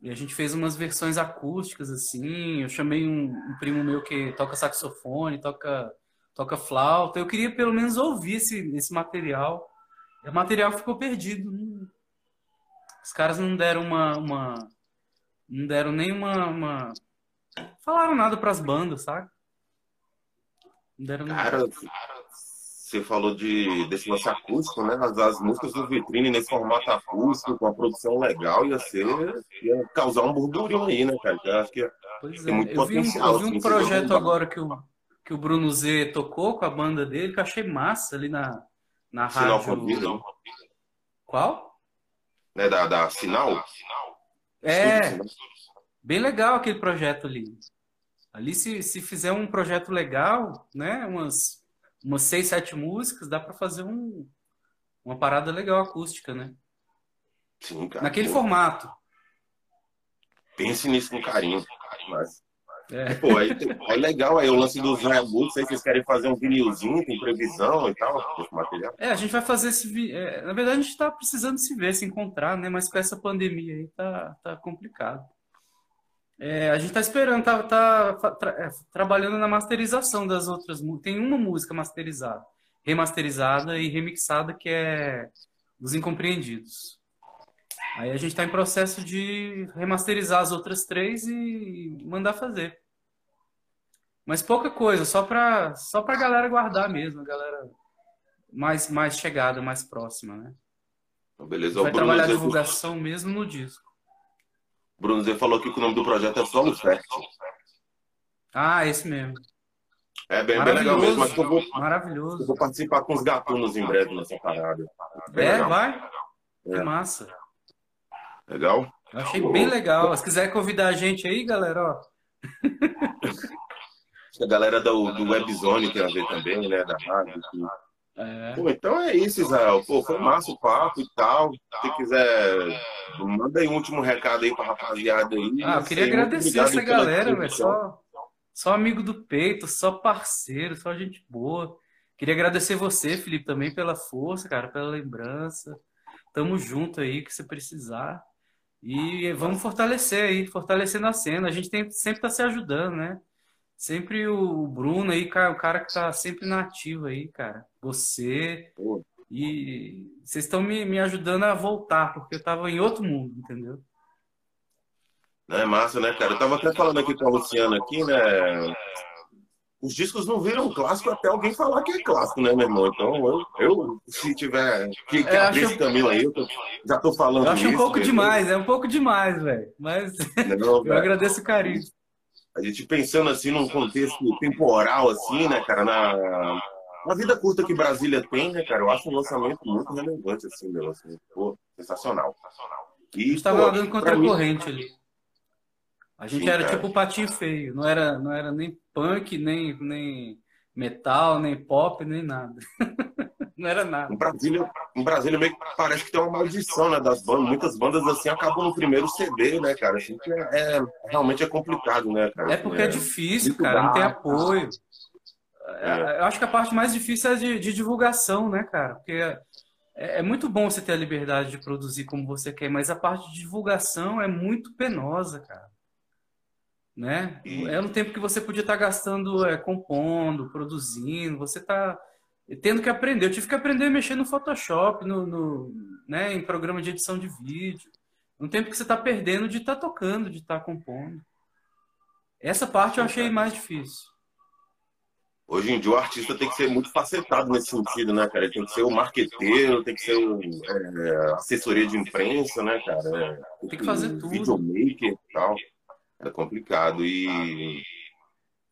E a gente fez umas versões acústicas, assim. Eu chamei um, um primo meu que toca saxofone, toca, toca flauta. Eu queria pelo menos ouvir esse, esse material. O material ficou perdido. Não- Os caras não deram uma, uma não deram nem uma, falaram nada pras bandas, sabe? Não deram. Cara, você falou de, desse lance acústico, né? As, as músicas do Vitrine nesse formato acústico, com a produção legal, ia ser. ia causar um burburinho aí, né, cara? Eu acho que Pois tem é, muito eu vi um, potencial, eu vi um assim, projeto um- agora que o, que o Bruno Z tocou com a banda dele, que eu achei massa ali na, na Sinal rádio. com vida, né? Qual? né? Da, da Sinal. É, bem legal aquele projeto ali. Ali, se, se fizer um projeto legal, né? Umas, umas seis, sete músicas, dá para fazer um, uma parada legal acústica, né? Sim, cara. Naquele pô, formato. Pense nisso com carinho. Mas, É. pô, aí, é legal aí o lance dos Hayabusa, aí vocês querem fazer um vinilzinho, tem previsão e tal, material. É, a gente vai fazer esse. vi- é, na verdade, a gente está precisando se ver, se encontrar, né? Mas com essa pandemia aí tá, tá complicado. É, a gente tá esperando, tá, tá tra- é, trabalhando na masterização das outras músicas. Tem uma música masterizada, remasterizada e remixada, que é Os Incompreendidos. Aí a gente está em processo de remasterizar as outras três e mandar fazer. Mas pouca coisa, só para só pra galera guardar mesmo, a galera mais, mais chegada, mais próxima, né? Então, beleza, Vai Bruno trabalhar a divulgação mesmo no disco. Bruno Zé falou aqui que o nome do projeto é Solo Fértil. Ah, esse mesmo. É bem, bem legal mesmo, mas eu vou, eu Maravilhoso. vou participar com os gatunos em breve nessa parada. Bem É, legal. vai. Que É. massa. Legal? Eu achei bem legal. Se quiser convidar a gente aí, galera, ó. A galera do, do Webzone tem a ver também, né? Da rádio. que- É. Pô, então é isso, Israel. Pô, foi massa o papo e tal. Se quiser, manda aí um último recado aí pra rapaziada aí. Ah, eu queria Assim, muito agradecer essa galera, velho. Só, só amigo do peito, só parceiro, só gente boa. Queria agradecer você, Felipe, também pela força, cara, pela lembrança. Tamo junto aí, que você precisar. E vamos fortalecer aí, fortalecendo a cena. A gente tem, sempre tá se ajudando, né? Sempre o Bruno aí, cara, o cara que tá sempre na ativa aí, cara. Você. Pô. E vocês estão me, me ajudando a voltar, porque eu tava em outro mundo, entendeu? Não é massa, né, cara? Eu tava até falando aqui com a Luciana aqui, né? Os discos não viram clássico até alguém falar que é clássico, né, meu irmão? Então, eu, eu se tiver que, que É, abrir esse caminho aí, eu tô- já tô falando Eu acho um pouco demais, é um pouco demais, velho. Mas Não, eu agradeço o carinho. A gente pensando assim num contexto temporal, assim, né, cara, na, na vida curta que Brasília tem, né, cara, eu acho um lançamento muito relevante, assim, meu, assim, pô, sensacional. A E, gente tava pô, nadando contra a mim- corrente ali. A gente Sim, era cara. tipo o patinho feio, não era, não era nem punk, nem, nem metal, nem pop, nem nada. Não era nada. Em Brasília, em Brasília meio que parece que tem uma maldição, né, das bandas. Muitas bandas, assim, acabam no primeiro CD, né, cara? Assim, que é, é- realmente é complicado, né, cara? É porque é difícil, muito cara, não tem apoio. É. Eu acho que a parte mais difícil é de, de divulgação, né, cara? Porque é, é muito bom você ter a liberdade de produzir como você quer, mas a parte de divulgação é muito penosa, cara. Né? E- É no tempo que você podia estar gastando é, compondo, produzindo, você está tendo que aprender. Eu tive que aprender a mexer no Photoshop, no, no, né, em programa de edição de vídeo. Um tempo que você está perdendo de estar tocando, de estar compondo. Essa parte eu achei mais difícil. Hoje em dia o artista tem que ser muito facetado nesse sentido, né, cara? Ele tem que ser o marqueteiro, tem que ser o é, assessoria de imprensa, né, cara? É, Tem que fazer o tudo. Videomaker e tal. É complicado. E,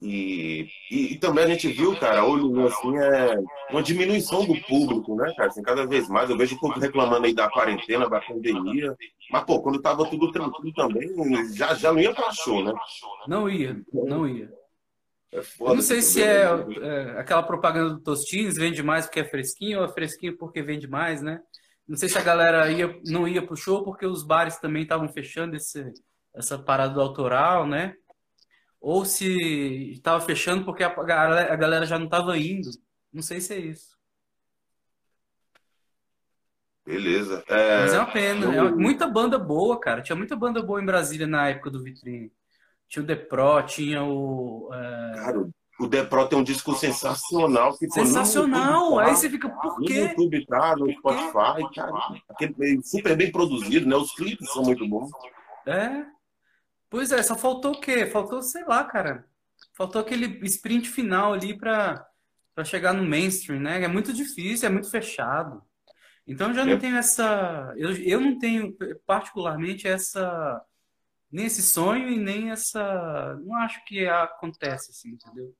e, e, e também a gente viu, cara, olho assim, é uma diminuição do público, né, cara? Assim, cada vez mais. Eu vejo o povo reclamando aí da quarentena, da pandemia. Mas, pô, quando tava tudo tranquilo também, já, já não ia pra show, né? Não ia, não ia. É Eu não sei se é, é, aquela propaganda do Tostines, vende mais porque é fresquinho, ou é fresquinho porque vende mais, né? Não sei se a galera ia, não ia pro show porque os bares também estavam fechando esse, essa parada do autoral, né? Ou se estava fechando porque a galera, a galera já não estava indo. Não sei se é isso. Beleza. É, Mas é uma pena. eu- É uma- muita banda boa, cara. Tinha muita banda boa em Brasília na época do Vitrine. Tinha o The Pro, tinha o. é, Cara, o Depro tem um disco sensacional. Que, no Sensacional! Tá, Aí você fica, por No quê? YouTube tá, no Spotify, cara. Super bem produzido, né? Os clipes são muito bons. É. Pois é, só faltou o quê? Faltou, sei lá, cara. Faltou aquele sprint final ali pra, pra chegar no mainstream, né? É muito difícil, é muito fechado. Então eu já não É. tenho essa. Eu, eu não tenho particularmente essa. Nem esse sonho e nem essa. Não acho que acontece assim, entendeu?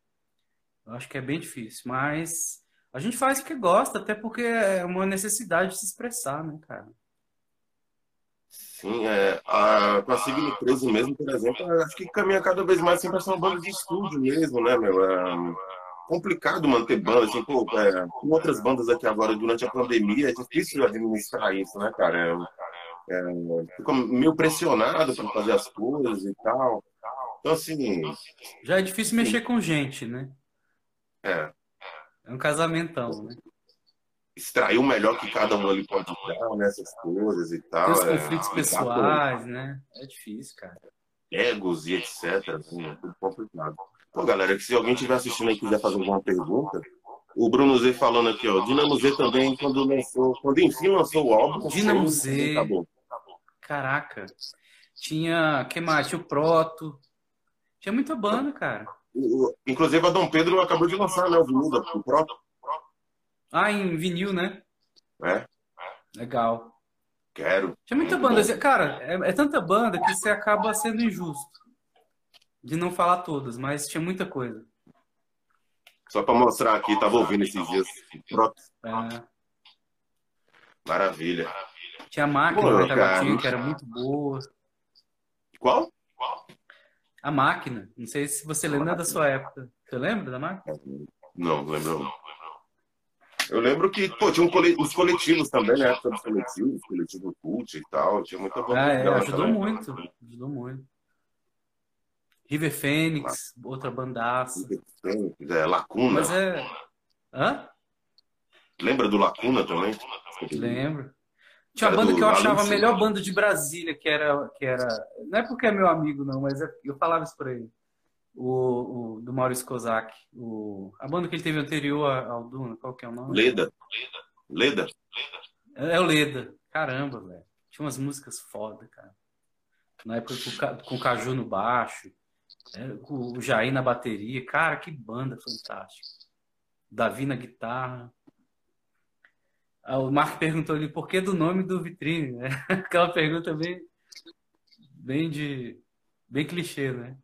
Eu acho que é bem difícil. Mas a gente faz porque gosta, até porque é uma necessidade de se expressar, né, cara? Sim, é. A, com a Signo 13 mesmo, por exemplo, acho que caminha cada vez mais sempre essa banda de estúdio mesmo, né, meu? É complicado manter banda, assim, pô, é, com outras bandas aqui agora durante a pandemia, é difícil administrar isso, né, cara? É, é, fica meio pressionado para fazer as coisas e tal. Então, assim. Já é difícil mexer com gente, né? É. É um casamentão, né? Extrair o melhor que cada um ali pode dar nessas coisas e tal. Os é, conflitos pessoais, né? É difícil, cara. Egos e etc. Assim, é tudo complicado. Pô, galera, que se alguém estiver assistindo aí e quiser fazer alguma pergunta, o Bruno Z falando aqui, ó. Dinamo Z também, quando lançou, quando enfim lançou o álbum. Dinamo Z. Z. Acabou. Caraca. Tinha. que mais? Tinha o Proto. Tinha muita banda, cara. O- o- Inclusive a Dom Pedro acabou de lançar, né? O vinil da o próprio. Ah, em vinil, né? É, Legal. quero. Tinha muita banda. Cara, é, é tanta banda que você acaba sendo injusto. De não falar todas, mas tinha muita coisa. Só pra mostrar aqui, tava ouvindo esses dias. É, maravilha. tinha a máquina Pô, do Taguatinho, cara. que era muito boa. Qual? A máquina. Não sei se você lembra da sua época. Você lembra da máquina? Não, não lembro. não. Eu lembro que, pô, tinha um cole- os coletivos também, né? Época dos coletivos, coletivo cult e tal. Tinha muita banda Ah, é, ajudou naquela muito. época. Ajudou muito. River Phoenix, outra bandaça. É, Lacuna. Mas é. Hã? Lembra do Lacuna também? Lembro. Tinha uma banda que eu achava a melhor banda de Brasília, que era, que era. Não é porque é meu amigo, não, mas é- eu falava isso pra ele. O, o- do Maurício Kozak. O, a banda que ele teve anterior ao Duna, qual que é o nome? Leda. Leda? É, é o Leda. Caramba, velho. Tinha umas músicas foda, cara. Na época com, com o Caju no baixo, é, com o Jair na bateria. Cara, que banda fantástica. Davi na guitarra. Ah, o Marco perguntou ali por que do nome do vitrine, né? Aquela pergunta bem, bem de, bem clichê, né?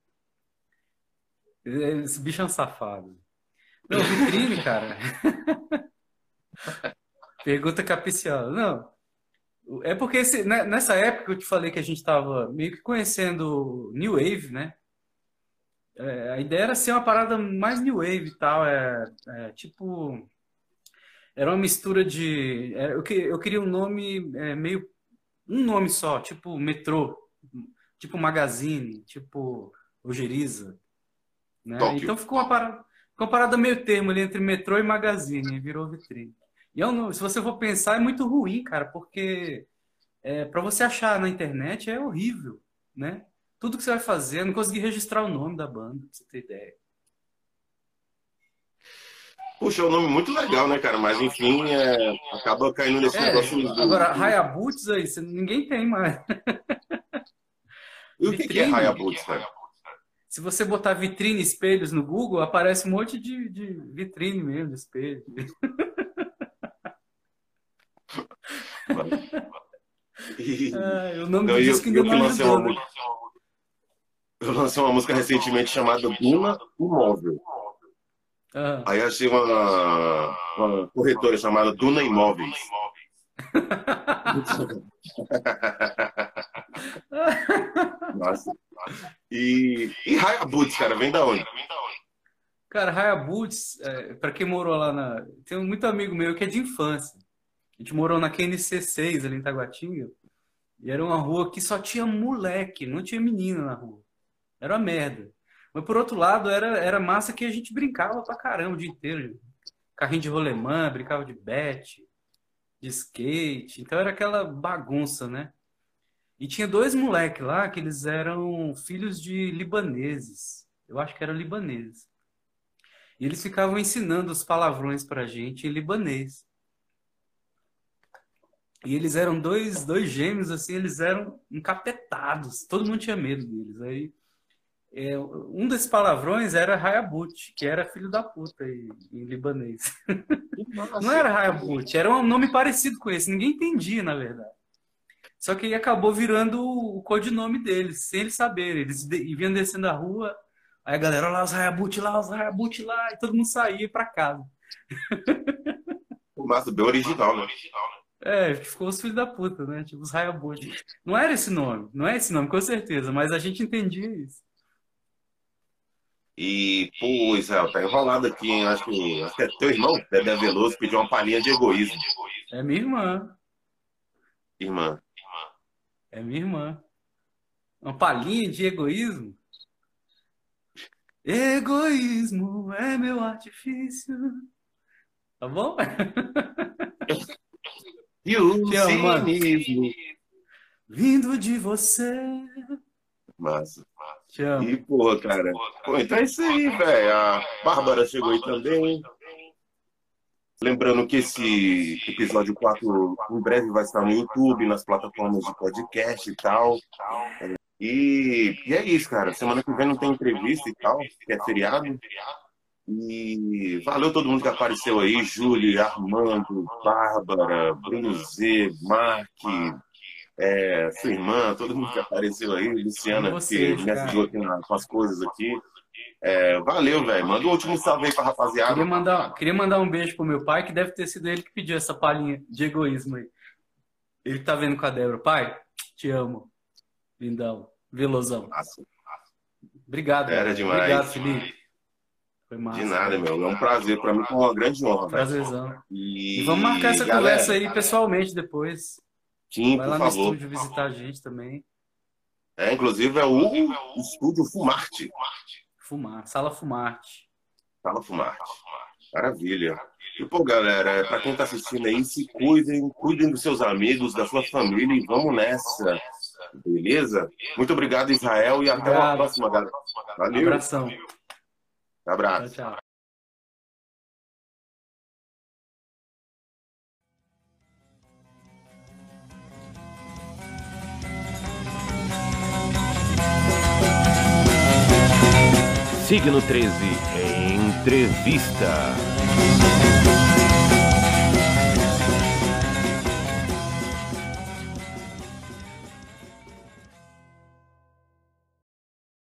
Esse bicho é um safado. Não, vitrine, cara. Pergunta capiciosa. Não. É porque esse- né, nessa época eu te falei que a gente estava meio que conhecendo New Wave, né? É, a ideia era ser uma parada mais New Wave e tal. É, é, tipo. Era uma mistura de. é, eu, que- eu queria um nome é, meio. Um nome só, tipo Metrô, tipo Magazine, tipo Ojeriza. Né? Então ficou uma parada, ficou uma parada meio termo ali entre Metrô e Magazine, virou vitrine. E um nome- se você for pensar, é muito ruim, cara, porque é, para você achar na internet é horrível, né? Tudo que você vai fazer, eu não consegui registrar o nome da banda, pra você ter ideia. Puxa, é um nome muito legal, né, cara? Mas enfim, é, acaba caindo nesse É, negócio. do- agora, Hayabuts aí, ninguém tem mais. E o que, que é vitrine. Se você botar vitrine espelhos no Google, aparece um monte de, de vitrine mesmo, de espelho. E- Ah, o nome Não, do eu, disco ainda eu não lancei uma ajudou, né? música. Eu lancei uma música recentemente chamada Duna Imóvel. Ah, Aí achei uma, uma corretora chamada Duna Imóveis. Nossa. E, e cara, vem da onde? Cara, Hayabuts, é, para quem morou lá na. Tem muito amigo meu que é de infância. A gente morou na QNC 6 ali em Taguatinga. E era uma rua que só tinha moleque, não tinha menina na rua. Era uma merda. Mas por outro lado, era, era massa que a gente brincava pra caramba o dia inteiro. Carrinho de rolemã, brincava de bete, de skate. Então era aquela bagunça, né? E tinha dois moleques lá que eles eram filhos de libaneses. Eu acho que eram libaneses. E eles ficavam ensinando os palavrões pra gente em libanês. E eles eram dois, dois gêmeos, assim, eles eram encapetados. Todo mundo tinha medo deles. Aí, é, um desses palavrões era Hayabut, que era filho da puta em, em libanês. Não era Hayabut, era um nome parecido com esse. Ninguém entendia, na verdade. Só que aí acabou virando o codinome deles, sem eles saberem. Eles de- vinham descendo a rua, aí a galera, olha lá os Hayabut lá, os Hayabut lá, e todo mundo saía pra casa. O Massa bem original, né? É, ficou os filhos da puta, né? Tipo, os Hayabusa. Não era esse nome, não é esse nome, com certeza, mas a gente entendia isso. E, pô, Israel, tá enrolado aqui, hein? Acho que, acho que é teu irmão, Dedé Veloso, pediu uma palhinha de egoísmo. É minha irmã, Irmã. É minha irmã. Uma palhinha de egoísmo? Egoísmo é meu artifício. Tá bom? E o cinismo. Vindo de você. Massa. Te amo. E, porra, cara. Pô, então é isso aí, velho. A Bárbara chegou aí também. Lembrando que esse episódio 4 em breve vai estar no YouTube, nas plataformas de podcast e tal. E, e é isso, cara. Semana que vem não tem entrevista e tal, que é feriado. E valeu todo mundo que apareceu aí, Júlio, Armando, Bárbara, Bruno Z, Mark, é, sua irmã, todo mundo que apareceu aí, Luciana, que me ajudou aqui na- com as coisas aqui. É, valeu, velho. Manda um último salve aí pra rapaziada. Queria mandar, queria mandar um beijo pro meu pai, que deve ter sido ele que pediu essa palhinha de egoísmo aí. Ele tá vendo com a Débora. Pai, te amo. Lindão. Velozão. Massa. Obrigado. Era cara. demais. Obrigado, Felipe. Foi massa. De nada, meu. É um prazer. Pra mim foi uma grande honra. Prazerzão. E, E vamos marcar essa galera, conversa aí pessoalmente depois. Sim, Vai por lá no favor. estúdio visitar a gente também. É, inclusive é o estúdio Fumarte. Fumar. Sala Fumarte. Fala Fumarte. Maravilha. E, pô, galera, pra quem tá assistindo aí, se cuidem, cuidem dos seus amigos, da sua família e vamos nessa. Beleza? Muito obrigado, Israel, e até uma Obrigado. próxima, galera. Valeu. Abração. Abraço. Tchau, tchau. Signo 13 Entrevista.